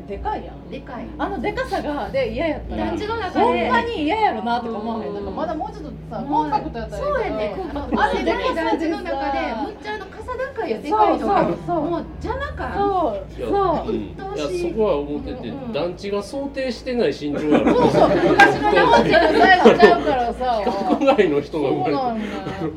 Speaker 2: ってでかいやん。
Speaker 6: でかい。
Speaker 2: あのでかさがで嫌やった。ら
Speaker 6: 団地の中で。
Speaker 2: ほんまに嫌やろなとか思わへん。
Speaker 4: うん
Speaker 2: なん。かまだもうちょっとさ
Speaker 6: もう
Speaker 2: コンパクトやったらいいけど。
Speaker 6: そうやね
Speaker 2: あれでか
Speaker 6: でかい団地の中で
Speaker 2: さ
Speaker 6: むっちゃあの傘高いよでかいのが
Speaker 2: そうそう。
Speaker 6: もう邪魔感
Speaker 2: そう。そう。
Speaker 1: うんい。やそこは思ってて、
Speaker 6: うん
Speaker 1: 団地が想定してない身長やろ
Speaker 2: そうそう。昔の日本人のサイズちゃうからさ。*laughs*
Speaker 1: 国外の人が生まれて
Speaker 2: なんだよ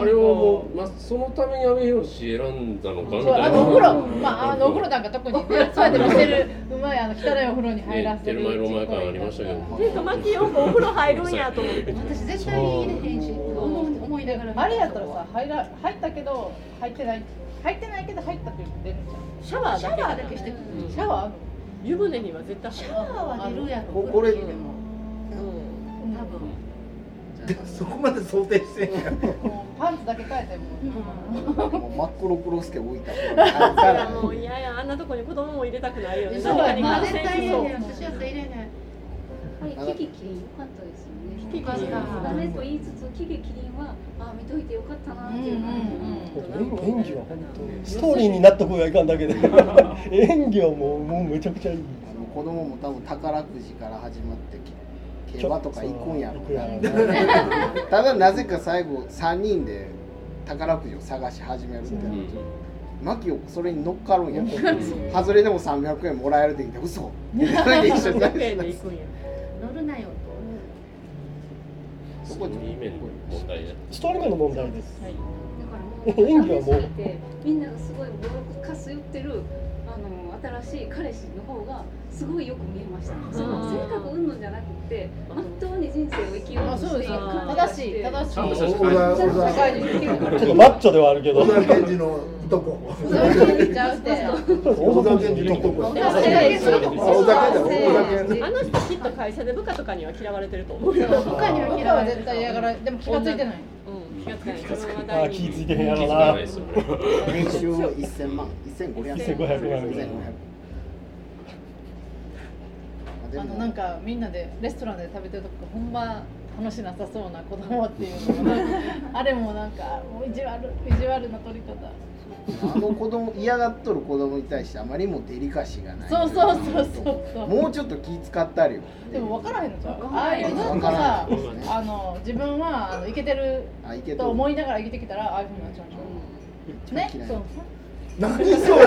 Speaker 1: あれはもう、まあ、そのために阿部寛選んだのかみ
Speaker 2: そう
Speaker 1: たいな。
Speaker 2: あのお風呂、まあ、あのお風呂なんか特にね、そうやって見せる、うまい、あの汚いお風呂に入らせる。
Speaker 1: テルマエロ感ありましたけど
Speaker 4: で玉木よくお風呂入るんやと思って
Speaker 6: 私絶対入れへんし思いながら
Speaker 2: あれやったらさ、入ら、入ったけど、入ってない。入ってないけど、入ったって出るじ
Speaker 4: シャワーだけ。
Speaker 6: シャワーだけしてくる。
Speaker 2: ゃん。シャワー？
Speaker 4: 湯船には絶対入る。
Speaker 6: シャワーは出るやろ
Speaker 7: ここれ
Speaker 6: でも。
Speaker 4: うん
Speaker 3: でそこまで想定してんや
Speaker 2: の。もうパンツだけ変えても。
Speaker 7: もう真っ黒クロスケ置いたから
Speaker 4: もう嫌やあんなとこに子供も入れたくないよね
Speaker 2: そうやな
Speaker 6: 絶対入
Speaker 4: 染しそう
Speaker 6: れへん私やったら入れへん
Speaker 10: やっぱりキキキリン良かったですよね
Speaker 4: キキキリン
Speaker 10: ダメと言いつつキキキリンはあ見といてよかったなっていう感じ
Speaker 9: 演演技は本当にストーリーに納得がいかんだけで演技はもうもうめちゃくちゃいい
Speaker 7: あの子供も多分宝くじから始まってきて競馬とか行くんやろなただなぜか最後3人で宝くじを探し始めるって。なるとマキオそれに乗っかるんや。外れでも300円もらえるって言って嘘。ってそれで一緒に
Speaker 4: 300円で行くんや
Speaker 6: 乗るなよ
Speaker 7: そこ
Speaker 1: いい面の問題だ
Speaker 9: ストーリー面の問題です。
Speaker 4: はい。
Speaker 10: だからもう
Speaker 9: 演技はもう。
Speaker 10: みんながすごいボロカス言ってる新しい彼氏の方がすごいよく見えました。その性格云々じゃなくてまっとうに人生を生きよう
Speaker 2: あ、
Speaker 10: としている
Speaker 2: そうですよ。
Speaker 10: 感じが
Speaker 2: 正しい、正しい。
Speaker 9: ちょっとマッチョではあるけど。
Speaker 3: 小田健二のいとこ。
Speaker 2: そういうちゃうって。
Speaker 3: 小田健二のいとこ。小田健だ小田健
Speaker 4: あの人きっと会社で部下とかには嫌われてると思うよ。
Speaker 2: 部下には嫌われ絶対嫌がられ、でも気がついてない。
Speaker 4: うん気がつかな
Speaker 9: あ
Speaker 4: 大
Speaker 9: ー気
Speaker 4: 事
Speaker 9: ぃついてへんやろな
Speaker 1: な。いですよ
Speaker 7: 年収1000万。1500
Speaker 9: 1500万ぐらい
Speaker 2: あのなんかみんなでレストランで食べてるとこほんま話なさそうな子供っていうのがあれもなんかもう意地悪意地悪な取り方
Speaker 7: あの子供嫌がっとる子供に対してあまりにもデリカシーがない。
Speaker 2: そうそうそうそうそう。
Speaker 7: もうちょっと気使ったりよ
Speaker 2: でも分からへんのじゃん。あ
Speaker 6: 分からへん
Speaker 2: あいうずっと
Speaker 7: 分から
Speaker 2: さあの自分はあのいけてる
Speaker 7: あいけと
Speaker 2: と思いながら生きてきたらああいうふうになっちゃうのね？そう。
Speaker 3: 何それ？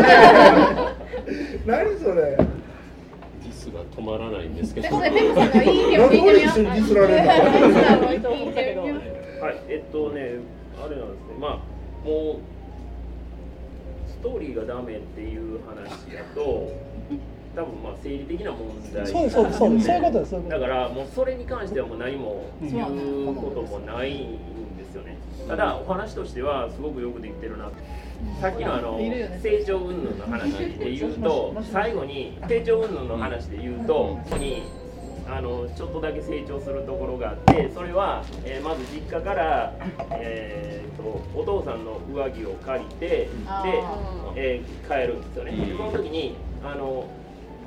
Speaker 3: *laughs* 何それ？
Speaker 1: ディスが止まらないんですけど。
Speaker 2: ペップさんのいい意見を聞いてみよう
Speaker 3: なんで俺一緒にデ *laughs*
Speaker 8: はい、えっとね、あれなんですね、まあ、もう、ストーリーがダメっていう話だと多分まあ生理的な問題
Speaker 9: そうですそうそうそういうことです
Speaker 8: だからもうそれに関してはもう何も言うこともないんですよね。ただお話としてはすごくよくできてるな。さっきのあの成長云々の話で言うと *laughs* 最後に成長云々の話で言うとここにあのちょっとだけ成長するところがあってそれは、えーまず実家から、えー、とお父さんの上着を借りてで
Speaker 2: あ、
Speaker 8: えー帰るんですよね。でその時にあの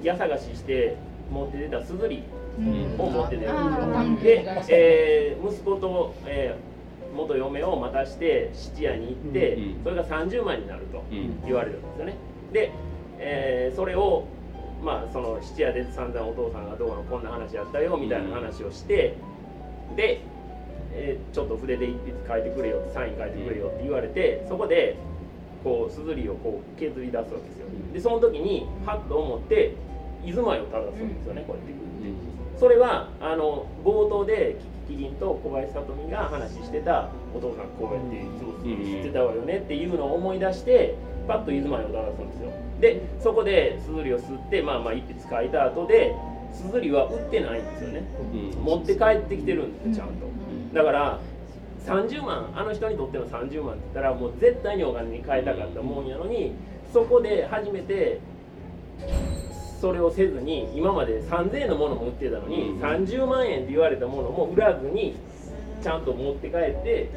Speaker 8: 家探しして持って出たすずり
Speaker 2: うん。
Speaker 8: を持って出るんですよ。で、えー息子と、えー元嫁を待たして質屋に行って、
Speaker 1: うん
Speaker 8: それが30万になると
Speaker 1: うん。
Speaker 8: 言われるんですよね。で、えーそれをまあその質屋で散々お父さんがどうのこんな話やったよみたいな話をしてで、えーちょっと筆で一筆書いてくれよサイン書いてくれよって言われてそこでこうすずりをこう削り出すわけですよ。でその時にハッと思って居住まいを正すんですよねこうやってそれはあの冒頭でキキキリンと小林聡美が話してたお父さんこうやっていつも知ってたわよねっていうのを思い出してパッと居住まいを正すんですよでそこですずりを吸ってまあまあ一筆書いた後ですずりは売ってないんですよね。持って帰ってきてるんですよちゃんと。だから30万あの人にとっての30万って言ったらもう絶対にお金に変えたかったもんやのにそこで初めてそれをせずに今まで3000円のものも売ってたのに、30万円って言われたものも売らずにちゃんと持って帰って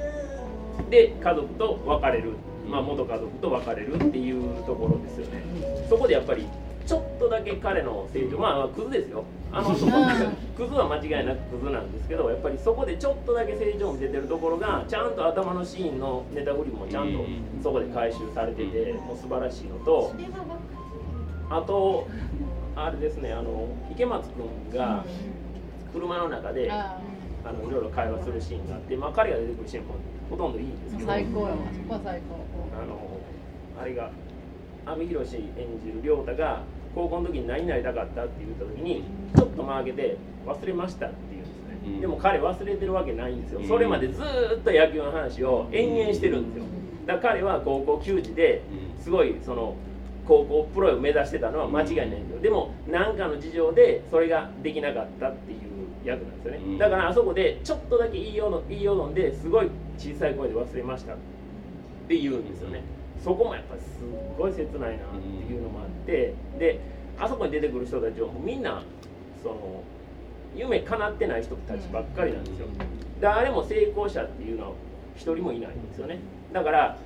Speaker 8: で家族と別れる、まあ、元家族と別れるっていうところですよね。そこでやっぱりちょっとだけ彼の成長まあクズですよ。あの *laughs* クズは間違いなくクズなんですけどやっぱりそこでちょっとだけ成長を見せてるところがちゃんと頭のシーンのネタ振りもちゃんとそこで回収されててもう素晴らしいのとあとあれですねあの池松君が車の中であ。
Speaker 2: あ
Speaker 8: のいろいろ会話するシーンがあって、まあ、彼が出てくるシーンもほとんどいいんですけど。
Speaker 2: 最高よあそこは最高
Speaker 8: あのあれが阿部寛演じる亮太が高校の時に何になりたかったって言った時にちょっと間開けて忘れましたって言うんですね、
Speaker 1: うん。
Speaker 8: でも彼忘れてるわけないんですよ、
Speaker 1: うん。
Speaker 8: それまでずーっと野球の話を延々してるんですよ。だから彼は高校球児ですごいその高校プロを目指してたのは間違いないんですよ。でも何かの事情でそれができなかったっていう役なんですよね、
Speaker 1: うん。
Speaker 8: だからあそこでちょっとだけ言いようの言いようのんですごい小さい声で忘れました。って言うんですよね。そこもやっぱりすっごい切ないなっていうのもあってであそこに出てくる人たちはもうみんなその夢叶ってない人たちばっかりなんですよ。誰も成功者っていうのは一人もいないんですよね。だから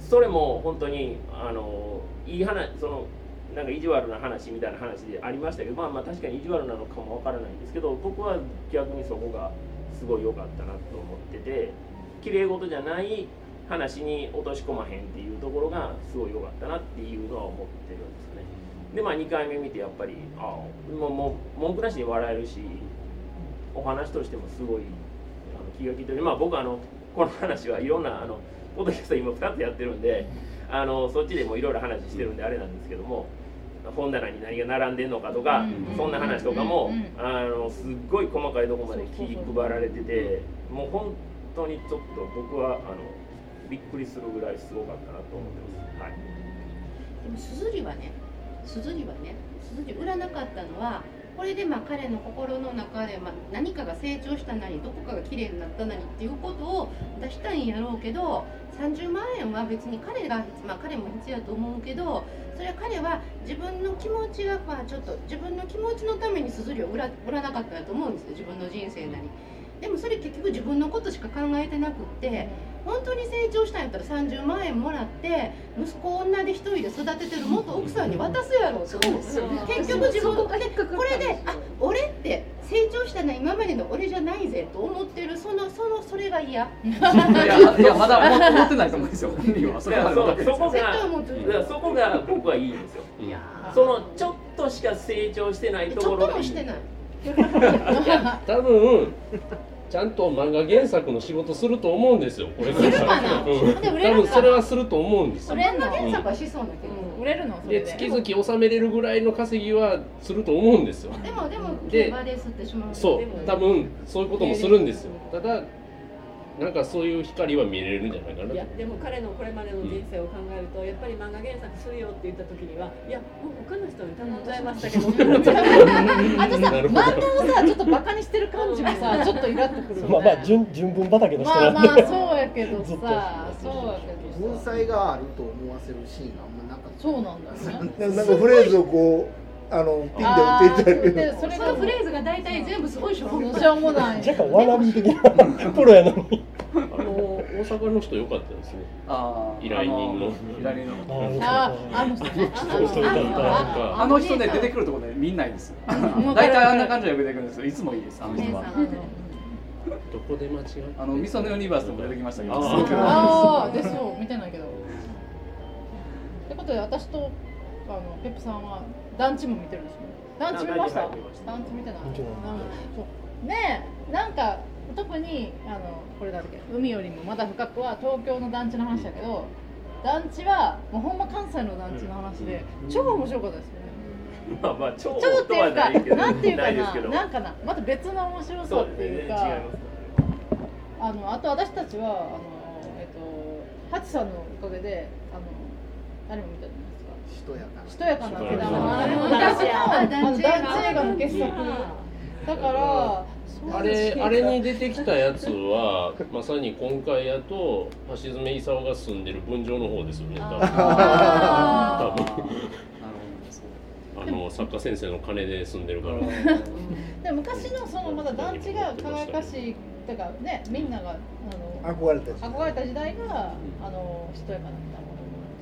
Speaker 8: それも本当にあのいい話そのなんか意地悪な話みたいな話でありましたけどまあまあ確かに意地悪なのかもわからないんですけど僕は逆にそこがすごい良かったなと思ってて綺麗事じゃない話に落とし込まへんっていうところがすごい良かったなっていうのは思ってるんですよね。でまあ2回目見てやっぱりああもうもう文句なしに笑えるしお話としてもすごいあの気が利いてる。まあ僕はあのこの話はいろんなあのポッドキャスト今2つやってるんであのそっちでもいろいろ話してるんであれなんですけども本棚に何が並んでんのかとか、
Speaker 2: うん。
Speaker 8: そんな話とかも、
Speaker 2: うん。
Speaker 8: あのすっごい細かいところまで気配られててもう本当にちょっと僕はあのびっくりするぐらいすごかったなと思ってます。はい
Speaker 6: でもすずりはねすずりはねすずり売らなかったのはこれでまあ彼の心の中でま何かが成長したなりどこかが綺麗になったなりっていうことを出したいんやろうけど30万円は別に彼が、まあ、彼も必要やと思うけどそれは彼は自分の気持ちがまあちょっと自分の気持ちのためにすずりを売らなかったと思うんですよ自分の人生なり。でもそれ結局自分のことしか考えてなくって本当に成長したんやったら30万円もらって息子を女で一人で育ててる元奥さんに渡すやろうと思う。んですよ結局自分でこれであ俺って成長したのは今までの俺じゃないぜと思ってるそのそのそれが嫌。
Speaker 5: いやいやまだ思思ってないと思うんですよ。本人は。そ
Speaker 8: い
Speaker 5: れは
Speaker 8: やそこがそこが僕はいいんですよ。そのちょっとしか成長してないと
Speaker 6: ちょっ
Speaker 8: ころがいい
Speaker 6: ともしてない。
Speaker 1: いや多分ちゃんと漫画原作の仕事すると思うんですよ。これから。
Speaker 6: するかな
Speaker 1: 多分それはすると思うんですよ。
Speaker 6: それの原作はしそうだけど、
Speaker 2: 売れるのそれで。
Speaker 1: で月々納めれるぐらいの稼ぎはすると思うんですよ。
Speaker 6: でもでも
Speaker 1: で
Speaker 6: 競馬で吸ってしまう。
Speaker 1: そう多分そういうこともするんですよ。ただなんかそういう光は見れるんじゃないかな。い
Speaker 4: やでも彼のこれまでの人生を考えると、やっぱり漫画原作するよって言った時にはいやもう他の人に頼んじゃいましたけど
Speaker 2: あとさ漫画をさちょっとバカにしてる感じもさ *laughs* ちょっとイラっとくるよね。
Speaker 9: まあまあ純純文畑の人
Speaker 2: まあ
Speaker 9: なんで
Speaker 2: まあそうやけどさ *laughs* そうやけど
Speaker 7: 文
Speaker 2: さ
Speaker 7: 才があると思わせるシーンがあんまなかった。
Speaker 2: そうなんだよね。*laughs*
Speaker 3: なんかフレーズをこうあのピンで打っていったり
Speaker 2: でそれ
Speaker 6: のフレーズが大体全部すごいしょうもない
Speaker 2: しょうもない。
Speaker 9: 若干ワナビー的なプロやのに。
Speaker 1: あの大阪の人良かったですね。依頼人の。
Speaker 5: 依頼人の。
Speaker 2: ああの人あ
Speaker 5: あの人ね出てくるとこね見んないです
Speaker 2: ん。
Speaker 5: 大体あんな感じで出てくるんですよいつもいいですあの人は。
Speaker 1: どこで間違
Speaker 5: あの味噌のユニバースでも出てきましたけど。
Speaker 1: あ
Speaker 2: ああですよ。見てないけど。ってことで私とあのペップさんは団地も見てるんですよ団地見ました？
Speaker 8: 団地見ました。
Speaker 2: 団地見てない。
Speaker 9: な
Speaker 2: んねえなんか特にあのこれだっけ。海よりもまだ深くは東京の団地の話だけど団地はもうほんま関西の団地の話で超面白かったですよね。
Speaker 8: まあまあ超
Speaker 2: 超って
Speaker 8: と
Speaker 2: いうか
Speaker 8: はな
Speaker 2: んていうか
Speaker 8: な
Speaker 2: ななんかなまた別の面白さっていうかあのあと私たちはあのえっとハチさんのおかげであの何も見た
Speaker 7: しとやかな。
Speaker 2: しとやかな。けだ
Speaker 8: あ
Speaker 2: あれも
Speaker 6: 昔
Speaker 2: 昔の団地
Speaker 6: 映画
Speaker 2: の傑作だから
Speaker 1: あれあれに出てきたやつはまさに今回やと橋爪功が住んでる分譲の方ですよね多分。
Speaker 2: あ
Speaker 1: の作家先生の金で住んでるから。*laughs*
Speaker 2: で昔のそのまだ団地が輝かしいだからねみんながあの
Speaker 3: 憧れたやつ
Speaker 2: 憧れた時代が、あのしとやかな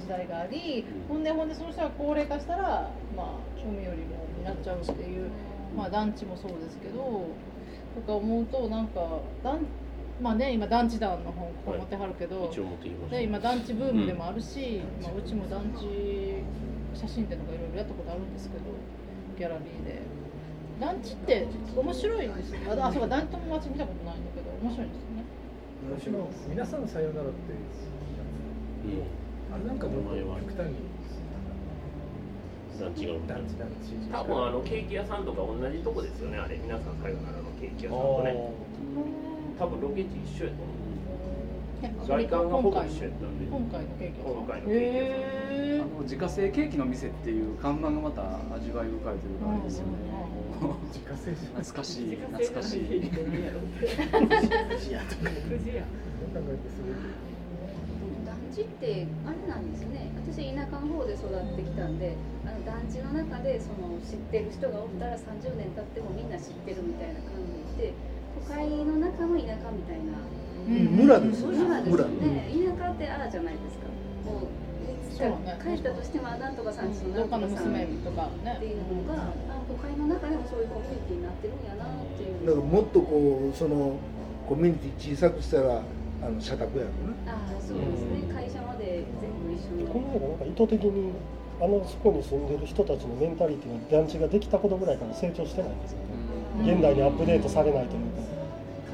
Speaker 2: 時代があり、ほんでほんでその人が高齢化したらまあ海よりもになっちゃうっていう、まあ団地もそうですけどとか思うとなんか団まあね今団地団の本持ってはるけど、
Speaker 1: 一応持ってきました。
Speaker 2: で今団地ブームでもあるし、うまあ、うちも団地写真展とかいろいろやったことあるんですけどギャラリーで。団地って面白いですよ。ああそうか団地友達見たことないんだけど面白いですよね。
Speaker 12: 私の皆さんのさよならっていうやつあれなんかもっと極端に。
Speaker 1: 団地が
Speaker 12: 団地団地
Speaker 8: 多分あのケーキ屋さんとか同じとこですよねあれ。皆さんさよならのケーキ屋さんとね。多分ロケ地一緒やと思う。外観がほぼ一緒やったんで。
Speaker 2: 今回のケーキ屋さん。
Speaker 8: 今回のケーキ屋さん。
Speaker 2: へ
Speaker 5: あの自家製ケーキの店っていう看板がまた味わい深いというかあれですよね。
Speaker 12: 自家製
Speaker 5: 懐かしい懐かしい。*laughs*
Speaker 10: 地ってあれなんですね。私田舎の方で育ってきたんであの団地の中でその知ってる人がおったら30年経ってもみんな知ってるみたいな感じで都会の中の田舎みたいな。
Speaker 3: 村ですよ
Speaker 10: 村ですね。田舎ってああじゃないですか。もう帰ったとしてもあなんとかさんちの
Speaker 2: どっかの
Speaker 10: なんとかさん
Speaker 2: 娘とかね。
Speaker 10: っていうのがあ都会の中でもそういうコミュニティになってるんやなっていう。
Speaker 3: だからもっとこうそのコミュニティ小さくしたらあの社宅やろな
Speaker 10: ああそうですね。会社まで全部一緒の
Speaker 9: この映画なんか意図的にあのそこに住んでる人たちのメンタリティが団地ができたことぐらいから成長してないんですよね。現代にアップデートされないというか。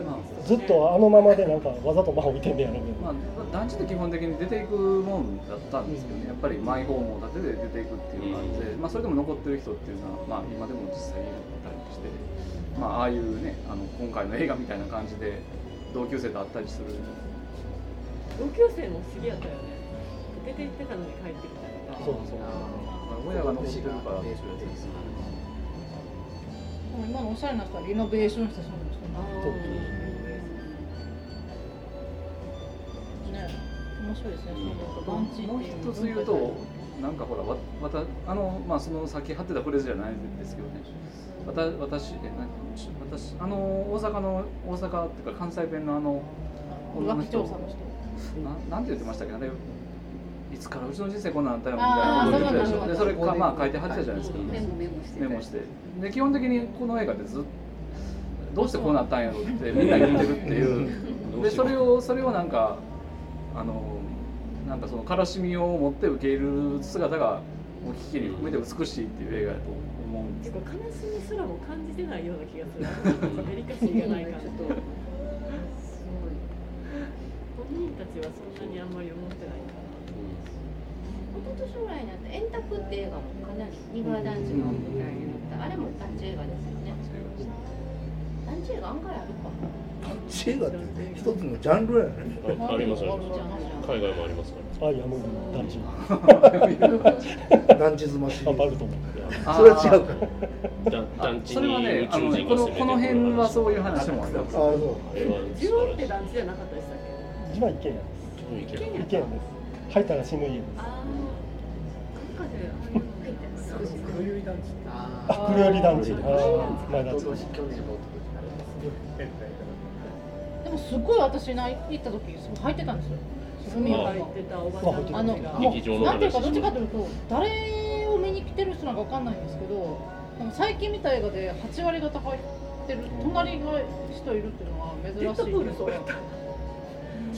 Speaker 5: まあ
Speaker 9: ずっとあのままでなんかわざと間を置いてんねやろうけど。
Speaker 5: まあ団地って基本的に出ていくもんだったんですけどね。やっぱりマイホームを建てて出ていくっていう感じで、まあそれでも残ってる人っていうのはまあ今でも実際いたりして、まあああいうねあの今回の映画みたいな感じで同級生と会ったりする。
Speaker 4: 同級生も不思議やったよね。出て行ってたのに帰ってきたとか
Speaker 9: そうそう
Speaker 5: 親が残ってるからっていう
Speaker 2: 今のおしゃれな人はリノベー。ションしてそうな人ね。面白いですね。その団地っていう
Speaker 5: もう一つ言うと、なんかほら、わまたあのまあそのさっき貼ってたフレーズじゃないんですけどね。わた私えな私あの大阪の大阪っていうか関西弁のあの女の人。
Speaker 2: 調査の人。
Speaker 5: ななんて言ってましたっけ？あれいつからうちの人生こんなんあったよみたいなこと言ってたでしょ？でそれかまあ書いてはってたじゃないですか。
Speaker 10: メモメモして
Speaker 5: メモして。で基本的にこの映画ってずっとどうしてこうなったんやろってみんな言ってるっていう。でそれをそれをなんかあのなんかその悲しみを持って受け入れる姿がもう危機に含めて美しいっていう映画だと思うんです。
Speaker 4: てか悲しみすらも感じてないような気がする。デリカシーがないから
Speaker 10: ちょっと
Speaker 4: 本人たちはそんなにあんまり思ってないから
Speaker 6: 一昨年ぐらいになった「円卓」って映画もかなり二川団地の舞台になった。あれも団地映画ですよね。団地映画。案外あるか
Speaker 3: パンチ映画って一つのジャンルやね。
Speaker 1: あありますあります海外もありますから。
Speaker 9: あいやもう団地。
Speaker 3: 団地妻シリ
Speaker 9: アパルトも。
Speaker 3: それは違うか。
Speaker 1: だ団地
Speaker 5: それは
Speaker 1: に
Speaker 5: ねあのこのこの辺はそういう話もあります。
Speaker 3: あそう。
Speaker 1: あれは
Speaker 4: 自分って団地じゃなかったでしたっけ？
Speaker 9: 自分は一軒家です
Speaker 1: い。け
Speaker 9: 一軒家です。入ったら死ぬ家です
Speaker 12: 黒百合団地。
Speaker 7: あ
Speaker 9: あ黒寄り団地。ああ前田
Speaker 7: 今
Speaker 9: つ
Speaker 7: 年去年の
Speaker 12: 変態
Speaker 2: でもすごい私な行った時すごい入ってたんですよ。海
Speaker 1: あ
Speaker 2: が
Speaker 4: 入ってたおばちゃん
Speaker 2: あの
Speaker 4: が
Speaker 2: も
Speaker 1: 劇場の
Speaker 2: うなんていうか
Speaker 1: 話
Speaker 2: どっちかというと誰を見に来てる人なんかわかんないんですけどでも最近見た映画で8割方入ってる隣が人いるっていうのは珍しい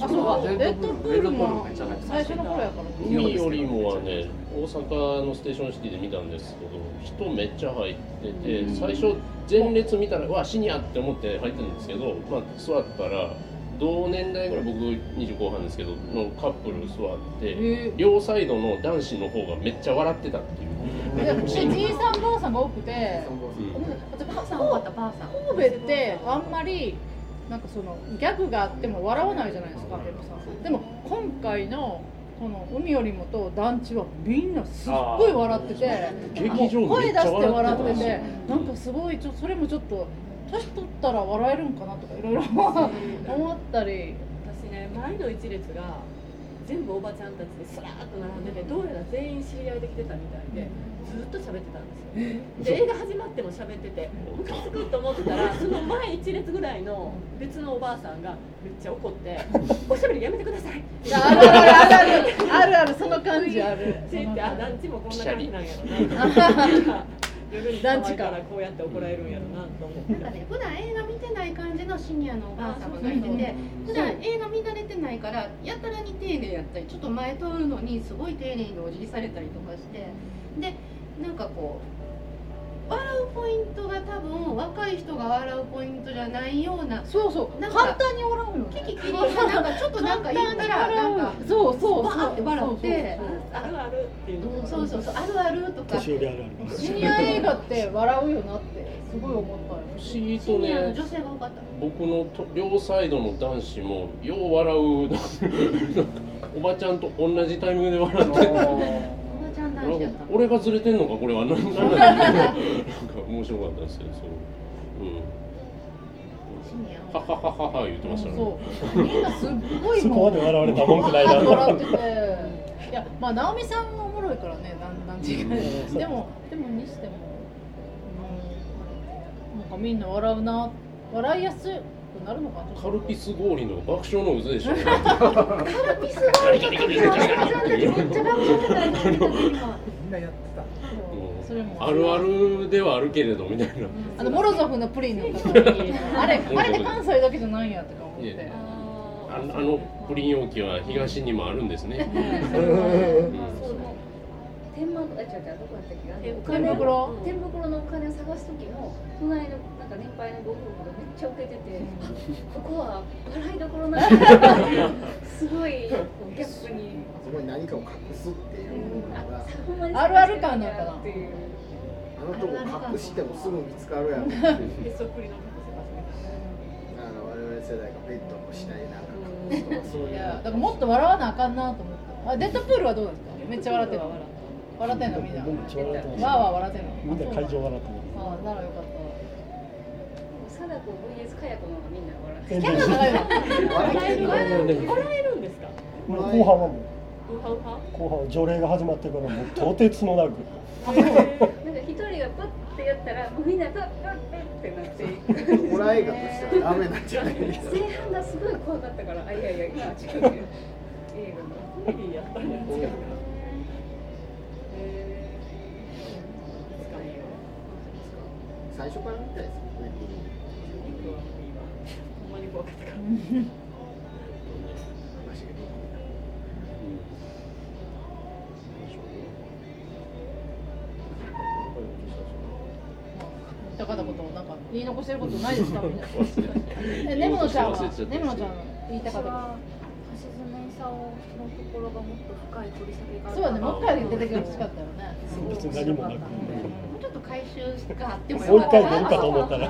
Speaker 2: あそう
Speaker 5: デ
Speaker 2: ッド
Speaker 5: プール
Speaker 2: も最初の頃やから。
Speaker 1: 海よりもはね大阪のステーションシティで見たんですけど人めっちゃ入ってて最初前列見たらうわシニアって思って入ってるんですけど、まあ、座ったら同年代ぐらい僕20後半ですけどのカップル座って
Speaker 2: へ
Speaker 1: 両サイドの男子の方がめっちゃ笑ってたっていう。
Speaker 2: でじいさんばあさんが多くて
Speaker 1: うん
Speaker 6: ばあさん。多かったばあさん
Speaker 2: 神戸ってあんまりなんかそのギャグがあっても笑わないじゃないですかでもさ。でも今回のこの海よりもと団地はみんなすっごい笑ってて声出して笑
Speaker 1: めっ
Speaker 2: ててなんかすごいちょそれもちょっと年取ったら笑えるんかなとかいろいろ思ったり。
Speaker 4: 私ね前の一列が全部おばちゃんたちでスラーっと並んでてどうやら全員知り合いで来てたみたいでずっと喋ってたんですよ。で映画始まっても喋っててムカつくと思ってたらその前一列ぐらいの別のおばあさんがめっちゃ怒って「*laughs* おしゃべりやめてください」
Speaker 2: あるあるある。あるある。あるその感じある。
Speaker 4: って言ってあ団地もこんな感じなんやろな *laughs* 夜に騒いだらこうやって怒られるんやろなと思って
Speaker 6: なんかね普段映画見てない感じのシニアのおばあ様がいてて普段映画見慣れてないからやたらに丁寧やったりちょっと前通るのにすごい丁寧にお辞儀されたりとかしてでなんかこう笑うポイントが多分若い人が笑うポイントじゃないような
Speaker 2: そうそう。
Speaker 6: なんか
Speaker 2: 簡単に笑うよ
Speaker 6: キキキリンがなんかちょっとなんか言ったらなんか
Speaker 2: そうそう
Speaker 6: バーって笑って
Speaker 4: あるあるっていうの
Speaker 6: そうそうそうあるある。とか
Speaker 2: シニア映画って笑うよなってすごい思ったよ。
Speaker 1: 不思議
Speaker 6: シ
Speaker 1: とね。
Speaker 6: ニアの女性が多かった。
Speaker 1: 僕のと両サイドの男子もよう笑う。*laughs* おばちゃんと同じタイミングで笑ってて
Speaker 6: おばちゃった
Speaker 1: 俺がずれてんのかこれは。何なんだなんか面白かったですけどそううんははははは言ってましたね
Speaker 2: そうみんなすっごい
Speaker 9: そこまで笑われた文句ないな
Speaker 2: 笑ってていやまあ直美さんもおもろいからねだんだん違うでもでもにしてもうんなんかみんな笑うな笑いやすいくなるのかな？
Speaker 1: カルピス氷の爆笑の渦でしょ。
Speaker 6: カルピスゴールドとかめっちゃ爆笑してた
Speaker 12: みんなやってた。
Speaker 2: それも
Speaker 1: あるあるではあるけれどみたいな。
Speaker 2: あのモロゾフのプリンのあれあれで関西だけじゃないんやとか思って。
Speaker 1: ああのプリン容器は東にもあるんですね、
Speaker 10: 天満あ違う。違う。どこやったっけ
Speaker 2: 天
Speaker 10: 金
Speaker 2: 袋
Speaker 10: 天袋のお金を探す時も隣のなんか年配のご夫婦っちゃ受けてて、あここは笑いどころなんだ *laughs* すごいギャップに、
Speaker 7: そこに何かを隠すっていうのが
Speaker 10: あほん
Speaker 2: あるある感なんかな
Speaker 10: ってい。う
Speaker 7: あのとこ隠してもすぐ見つかるやろ *laughs*
Speaker 4: へそくりの
Speaker 7: あの我々世代がベッドの下になんか隠すとかそういう。
Speaker 2: いやだからもっと笑わなあかんなと思ってあデッドプールはどうですか？めっちゃ笑ってる笑ってんのみんなわーわー笑ってんの。
Speaker 9: みんな会場笑ってま
Speaker 2: あならよかった
Speaker 10: 貞子 VS かや子の方がみんな笑って
Speaker 9: す
Speaker 2: キャラ
Speaker 4: 笑える。
Speaker 1: 笑える。
Speaker 4: 笑える。んですか？
Speaker 9: もう後半はもう。
Speaker 4: ウハウハ
Speaker 9: 後半は除霊が始まってからもうとてつもなく。
Speaker 10: なんか一人がパッてやったらもうみんなパッパッってなって。いく
Speaker 7: ホラー映画としてはダメなんじゃないですか？
Speaker 10: 前半がすごい怖かったからあいやいや今は違うけど映画の
Speaker 4: コメディやったんやつが
Speaker 7: 最初から見たいですよね
Speaker 4: 怖かったから
Speaker 7: 話ができな
Speaker 2: ことなんか言い残してることないですかみたいなえネムノちゃんはネムノちゃん言いたかったこ
Speaker 11: 橋爪功のところがもっと深い掘り下げが
Speaker 2: そうだねもう一回出てきてほしかったよね
Speaker 9: 別に何もなく
Speaker 6: もうちょっと回収があってもよかった
Speaker 9: 回出るかと思ったら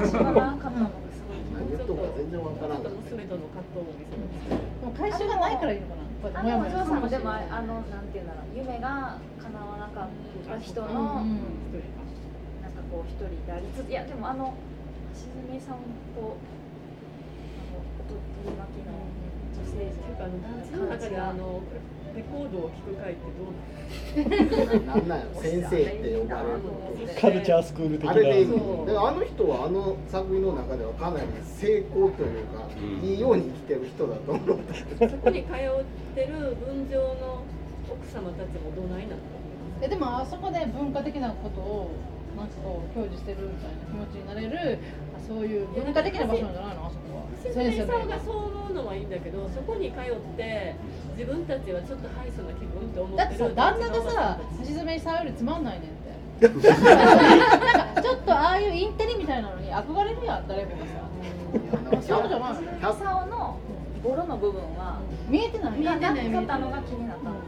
Speaker 11: 知らなかったのが
Speaker 7: 全然わからん
Speaker 4: 娘との葛藤も見せます。
Speaker 2: でも回収がないからいいのかな
Speaker 11: あのお
Speaker 2: もやもや
Speaker 11: 嬢さんもでもあのなんていうんだろう夢が叶わなかった人の、
Speaker 2: うん
Speaker 11: なんかこう一人でありつついやでもあの橋爪さんとあのおとり巻きの女性
Speaker 4: っていうかあの団地の中であのレコードを聴く会ってどう
Speaker 7: なんなんやろ先生って呼ばれるの
Speaker 9: カルチャースクール的な。
Speaker 7: あれであの人はあの作品の中ではかなり成功というか、いいように生きてる人だと思う
Speaker 4: そこに通ってる分譲の奥様たちもどないなの？
Speaker 2: えでもあそこで文化的なことをなんかこう享受してるみたいな気持ちになれるあそういう文化的な場所なんじゃないのあそこは。
Speaker 4: 先生さんがそう思うのはいいんだけどそこに通って自分たちはちょっとハイソな気分って思
Speaker 2: だって
Speaker 4: ってる
Speaker 2: さ旦那がさ橋爪さんよりつまんないねんって。なんかちょっとああいうインテリみたいなのに憧れるやん誰もがさ。そうじゃない。の
Speaker 11: ボロの部分は
Speaker 2: 見えてない
Speaker 11: 見えてない見えてないのが気になったの、
Speaker 4: だ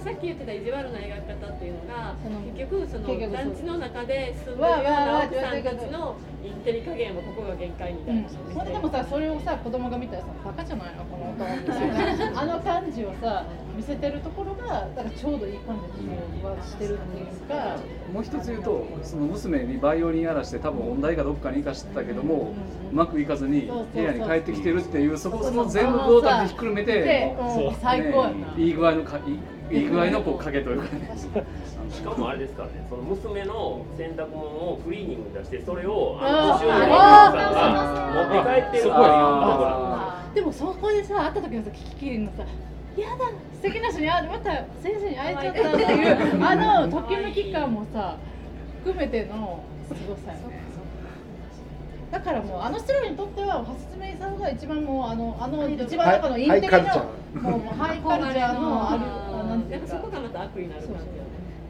Speaker 4: さっき言ってた意地悪な描き方っていうのが結局その
Speaker 2: 結局そう。
Speaker 4: 団地の中で住んでるような奥さんたちのインテリ加減はここが限界みたいな、
Speaker 2: それでもさそれをさ子供が見たらさバカじゃないのこの男みたいな *laughs* あの感じをさ見せてるところがだからちょうどいい感じはしてるっていうか。
Speaker 5: もう一つ言うとその娘にバイオリンやらして多分音大がどっかに行かしたけどもうまくいかずに部屋に帰ってきてるっていうそこその全部トータルでひっくるめて。
Speaker 2: でうん最高やな。
Speaker 5: ねいい具合のかいいいい具合のこう影というかね。
Speaker 8: しかもあれですからね、その娘の洗濯物をクリーニングに出して、それをあの
Speaker 2: あー
Speaker 8: 年寄りのお母さんが持って帰ってるっていうところ
Speaker 2: でもそこでさ会った時のさキキキリンのさ「やだ素敵な人に会また先生に会えちゃった」っていうあのときめき感もさ含めてのすごさよねだからもうあの人らにとっては橋爪さんが一番もうあのあの一番中のインテリの
Speaker 3: ハイカルチャー
Speaker 2: もうもうハイカルチャーのあるあなんて
Speaker 4: ないんか
Speaker 2: うか
Speaker 4: そこがまた悪になる感じよね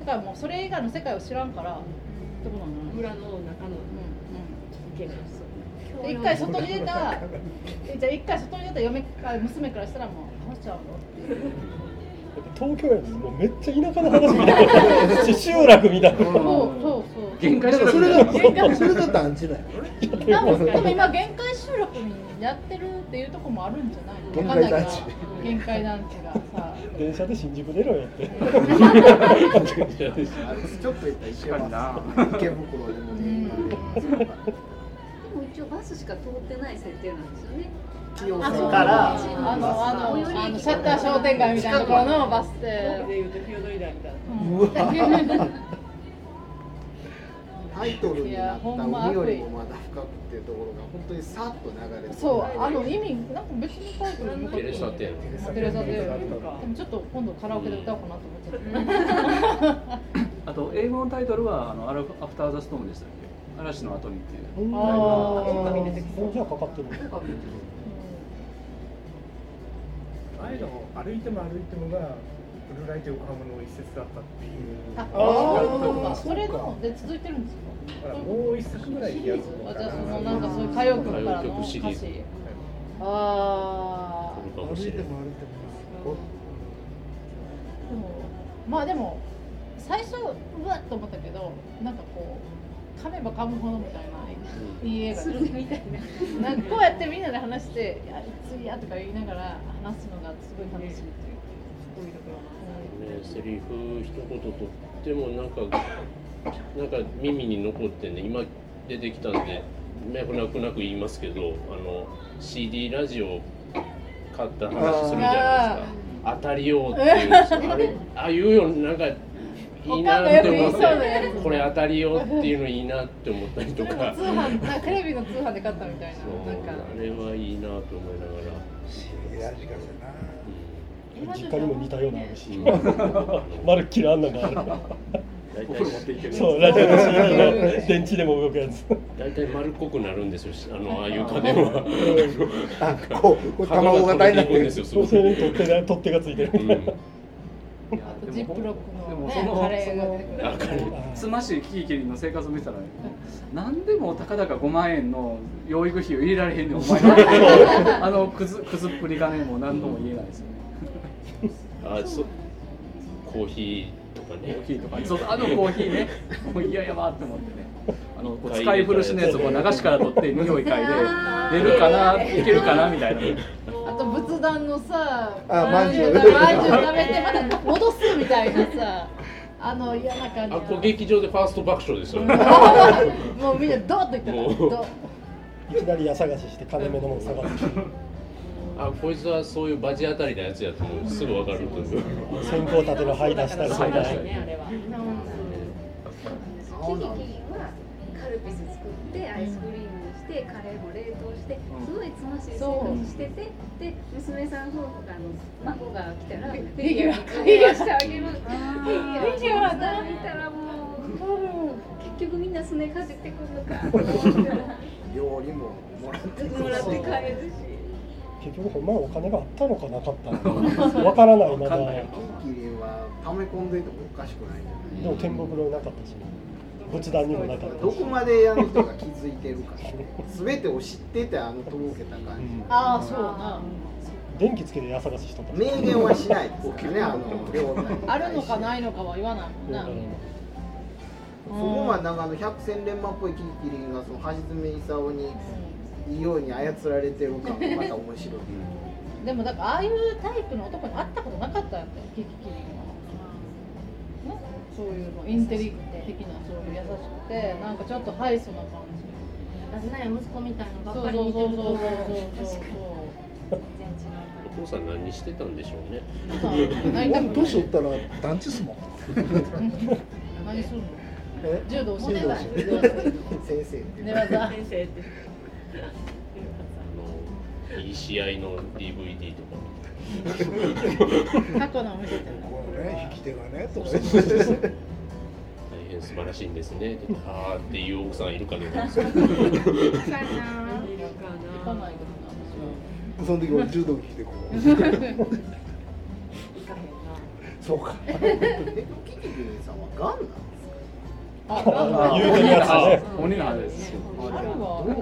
Speaker 2: だからもうそれ以外の世界を知ら。んからってことなの
Speaker 4: 村の中の意見が
Speaker 2: で一回外に出たえじゃあ一回外に出た嫁あ娘からしたら。もう話しちゃうのっていう
Speaker 9: 東京やんもうめっちゃ田舎の話みたいな。集落みたいな
Speaker 2: そうそうそう
Speaker 5: 限界
Speaker 3: だからそれがそれが団地だよ。
Speaker 2: でもでも今限界集落にやってるっていうところもあるんじゃないの？わかんないけど限界団地がさ。
Speaker 9: 電車で新宿出ろよって。
Speaker 7: ちょっと行ったら一緒やな。池袋でも。ね
Speaker 10: でも一応バスしか通ってない設定なんですよね。
Speaker 7: から
Speaker 2: あのあのあのシャッター商店街みたいなところのバス停
Speaker 4: で言うと日踊り台みたいな
Speaker 2: うん
Speaker 7: タイトルになった海よりもまだ深くっていうところが本当にさっと流れて
Speaker 2: そうあの意味なんか別にタイトルに
Speaker 1: テレサテン
Speaker 2: テレサテンでもちょっと今度カラオケで歌おうかなと思って
Speaker 5: あと英語のタイトルはあのアルフアフターザストームでしたっけ嵐の後にっていう。
Speaker 2: あ
Speaker 9: ーじゃあかかってる
Speaker 12: ああいうの歩いても歩いてもがブルーライト横浜の一節だったっていう。
Speaker 2: あそういうことかそれので続いてるんですか？
Speaker 12: もう一作ぐらいやつ
Speaker 2: あじゃあそのなんかそういう歌謡曲から。の
Speaker 1: 歌
Speaker 2: 詞ああ
Speaker 3: 歩いても歩いても
Speaker 2: でもまあでも最初うわっと思ったけどなんかこう噛めば噛むほどみたいないい映画ですみたいな。*laughs* なんかこうやってみんなで話して「いや次や」とか言いながら話すのがすごい楽しいっていうすごいところ
Speaker 1: ね、セリフ一言とってもなんかなんか耳に残ってね。今出てきたんで脈絡なく言いますけどあの CD ラジオ買った話するじゃないですか。当たりようっていう *laughs* あれああいうようなんかいいなって思ってこれ当たりよっていうのいいなって思ったりとか。
Speaker 2: 通販なテレビの通販で買ったみたいな。なんか
Speaker 1: あれはいいなと思いながら。
Speaker 3: ラジカルだな。
Speaker 9: 実家にも似たようなのあるしまるっきりあんなのがある。
Speaker 1: 大体。持っていける
Speaker 9: そうラジオの CD の電池でも動くやつ。
Speaker 1: 大体丸っこくなるんですよ。あのああいう家電は。
Speaker 3: あこう卵型になってる。
Speaker 1: んですよ
Speaker 9: 取っ手が取っ手がついてる、
Speaker 2: あとジップロックのね
Speaker 5: でもその
Speaker 2: カレーが。出てくる
Speaker 1: あカレ
Speaker 5: つましいキキキリンの生活を見てたらね何でもたかだか5万円の養育費を入れられへんねんお前。*laughs* あのくずくずっぷりがねもう何とも言えないですよね。
Speaker 1: あそコーヒーかね。
Speaker 5: コーヒーとかそうあのコーヒーね。*laughs* もう嫌やわって思ってねあの使い古しのやつをこう流しから取って匂い嗅いで出るかないけるかなみたいな。
Speaker 2: あと仏壇のさ
Speaker 3: あま
Speaker 2: 食べてまた戻すみたいなさあの嫌な感じ
Speaker 1: あこ劇場でファースト爆笑ですよ。*laughs*
Speaker 2: もうみんなドーッといった。
Speaker 9: いきなり家探しして金目のもの探す。
Speaker 1: あこいつはそういうバジ当たりなやつやともう。すぐ分かるという。
Speaker 9: 先行立ての這い出したり
Speaker 4: そうだよねあれは
Speaker 10: カルピス作ってアイスクリームにしてカレーも冷凍してすごいつましい生活しててで娘さん夫婦があの孫が来たらフィギュアフィギュアしてあげる。フィギュアだ見たらもう結局みんなすねかじってくるのか
Speaker 7: 料理ももらって
Speaker 10: もらって帰るし。
Speaker 9: 結局ほんまお金があったのかなかったのかわからないまだで
Speaker 7: キリンは溜め込んでいてもおかしくないんじゃない。
Speaker 9: も天袋になかったし仏壇にもなかったし。
Speaker 7: どこまであの人が気づいてるか。全てを知っててあのとぼけた感じ、
Speaker 2: ああそうな。
Speaker 9: 電気つけて家探ししとった
Speaker 7: 明言はしないですからね *laughs* あの両方
Speaker 2: あるのかないのかは言わないもんな。
Speaker 7: そこまでなんかあの百戦錬磨っぽいキキリンがその橋爪功にいいように操られてる感がまた面白い。
Speaker 2: でもだからああいうタイプの男に会ったことなかったよキキキリンは、ね、そういうのインテリ的なそういう優しくてなんかちょっとハイソな感じ。
Speaker 6: 私なんや息子みたいな
Speaker 2: そう
Speaker 6: ばっかり
Speaker 2: そう
Speaker 6: 見てると
Speaker 2: そうそうそうそう
Speaker 1: お父さん何してたんでしょうね。
Speaker 3: 俺年取ったら団地っすもん
Speaker 2: 何するの
Speaker 3: え
Speaker 2: 柔道教えてたんや
Speaker 7: 先生って
Speaker 2: 寝技
Speaker 4: 先生って
Speaker 1: あのいい試合の DVD とか
Speaker 2: 過去のを見せてる
Speaker 3: このね引き手がねとか
Speaker 1: 大変素晴らしいんですね。って言ってあーっていう奥さんいるかどうか。
Speaker 3: その時俺柔道着てこう。そうか。
Speaker 7: えキキキリンさんはガンなんです
Speaker 9: あ言うてるやつね
Speaker 5: 鬼の話です
Speaker 7: どう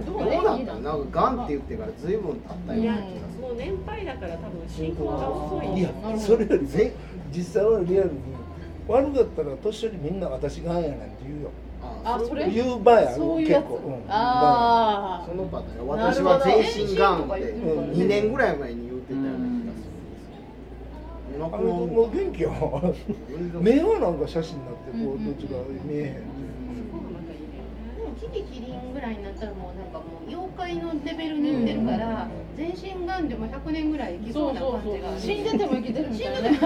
Speaker 7: どうなんだ。ろうなんかガンって言ってから随分経ったような気がする
Speaker 4: もう年配だ。から多分進行が遅い
Speaker 3: いやそれよりぜ実際はリアルに悪かったら年寄りみんな私がんやなんて言うよ
Speaker 2: あそれ
Speaker 3: 言う場合ある結構、うん、
Speaker 2: あ
Speaker 7: そのパターン私は全身ガンって2年ぐらい前に言ってたような気がするんですよ
Speaker 3: あのもう元気よ目はなんか写真になってこうどっちが見えへん
Speaker 6: でもキキキリンぐらいになったらもうなんかもう妖怪のレベルにいってるから、全身がんでも100年ぐらい生きそうな感じが。
Speaker 2: 死んでても生きてるみたいなね。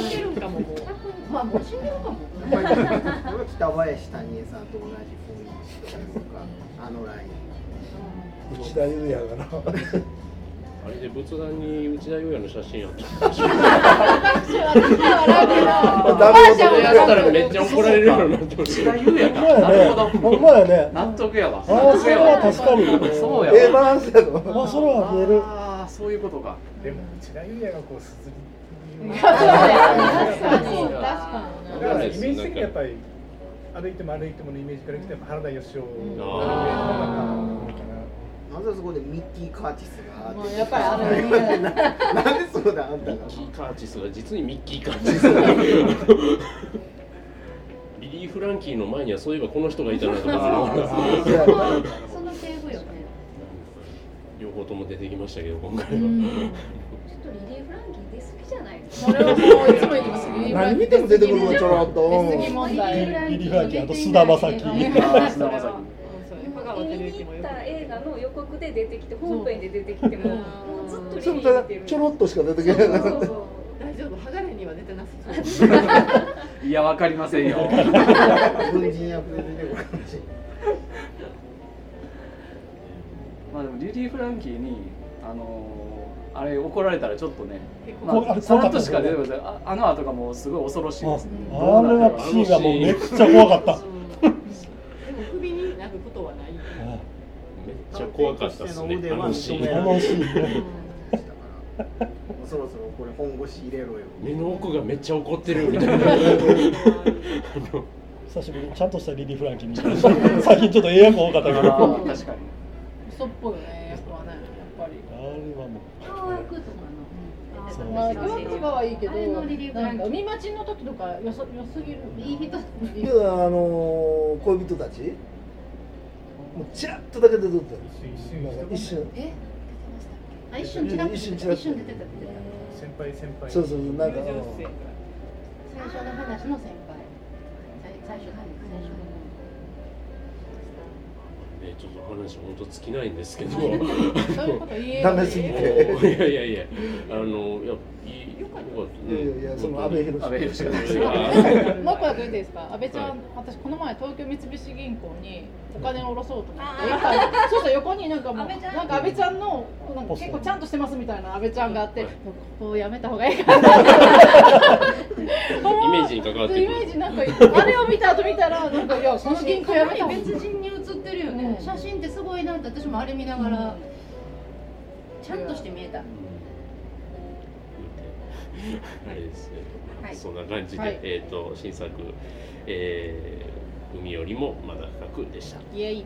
Speaker 4: 死んでるんかももう
Speaker 6: まあもう死んでるかも。*laughs*
Speaker 7: 北林谷江さんと同じ雰囲気というかあのライン。
Speaker 3: 内田裕也がな
Speaker 1: あれで仏壇に内田裕也の写真あったんでしょ
Speaker 3: ダメ
Speaker 1: それやったらめっちゃ怒られるようになってました
Speaker 5: 言うや
Speaker 9: ほんまやねほんまやね
Speaker 5: 納得やわ
Speaker 9: ああそれは確かに
Speaker 5: そうや
Speaker 3: ええバランスやろ
Speaker 9: あそれは見える
Speaker 5: ああそういうことか
Speaker 12: でも内田裕也がこうすずり
Speaker 2: 確かに確
Speaker 12: だ。
Speaker 2: か
Speaker 12: からイメージ的にやっぱり歩いても歩いてものイメージから来て原田義雄
Speaker 7: なぜそこでミッキー・カーティスが
Speaker 2: にもうやっぱりあれね。
Speaker 7: なんでそうだあんたが
Speaker 1: ミッキー・カーチスが実にミッキー・カーチスリリー・フランキーの前にはそういえばこの人がいたなとか。
Speaker 6: その系譜よ。ね *laughs*
Speaker 1: 両方とも出てきましたけど今回は、
Speaker 10: ちょっとリリー・フランキー出過ぎじゃない。です
Speaker 2: それはもういつも言ってます
Speaker 3: 何見ても出てくるのちょろっと *laughs*
Speaker 9: リリー・フランキーあと菅田将暉 *laughs*
Speaker 5: 菅田
Speaker 10: 見に行った映画の予告で出てきて本編で出てきてももうずっとリリー見てる。
Speaker 3: ちょろっとしか出てけない。
Speaker 4: 大丈夫鋼には出てなさそう。*laughs*
Speaker 5: いやわかりませんよ。
Speaker 7: 軍人役で出てくるかもしれない
Speaker 5: まあでもリリー・フランキーにあのーあれ怒られたらちょっとね、まあ、さらっとしか出てこない。ああの後がもうすごい恐ろしいですね。
Speaker 9: ああれはシーンがもうめっちゃ怖かった
Speaker 4: でも首になることはない
Speaker 1: めっちゃ怖かったですね。
Speaker 7: そろそろこれ本腰入れろよ。
Speaker 1: 目の奥がめっちゃ怒ってるみたいな。
Speaker 9: 久しぶりにちゃんとしたリリー・フランキー最近ちょっとええ役多かったけど。あれ
Speaker 5: あー確かに。
Speaker 2: 嘘っぽいよね。役はねやっぱり
Speaker 9: はもう。
Speaker 6: 教育とかの。出た
Speaker 2: まあ京都とかはいいけどなんか海町の時とかよそ良すぎる。
Speaker 6: いい人
Speaker 3: いやあの恋人たちもうチラッとだけで撮っ一瞬。
Speaker 6: え？あ一瞬チラッと
Speaker 3: 一瞬
Speaker 6: 出てた出てた。
Speaker 12: 先輩先輩。
Speaker 3: そうそうそうなんか。
Speaker 6: 最初の話の先輩。最最初の最初の。
Speaker 1: ね、ちょっと話本当尽きないんですけど。*laughs*
Speaker 2: そういう
Speaker 1: いやいやいや、あの、いや、いいよかった。
Speaker 3: いやいやいやその安倍博
Speaker 5: 安倍博士。が
Speaker 2: もう一個だけいいですか？安倍ちゃん、私この前東京三菱銀行にお金を下ろそうと思ってそうしたら横になんかもうなんか安倍ちゃんのなんか結構ちゃんとしてますみたいな安倍ちゃんがあって、ここやめた方がいいかな
Speaker 1: イメージに関わってくる。
Speaker 2: イメージなんかあれを見た後見たらなんかいやこの銀行やめた。
Speaker 6: 別人に写ってるよね、写真ってすごいなって私もあれ見ながら、ちゃんとして見えた、
Speaker 1: あれですね、
Speaker 6: はい。
Speaker 1: そんな感じで、
Speaker 2: はい。
Speaker 1: えっ、と新作、えー海よりもまだ深くでした。
Speaker 2: イエイ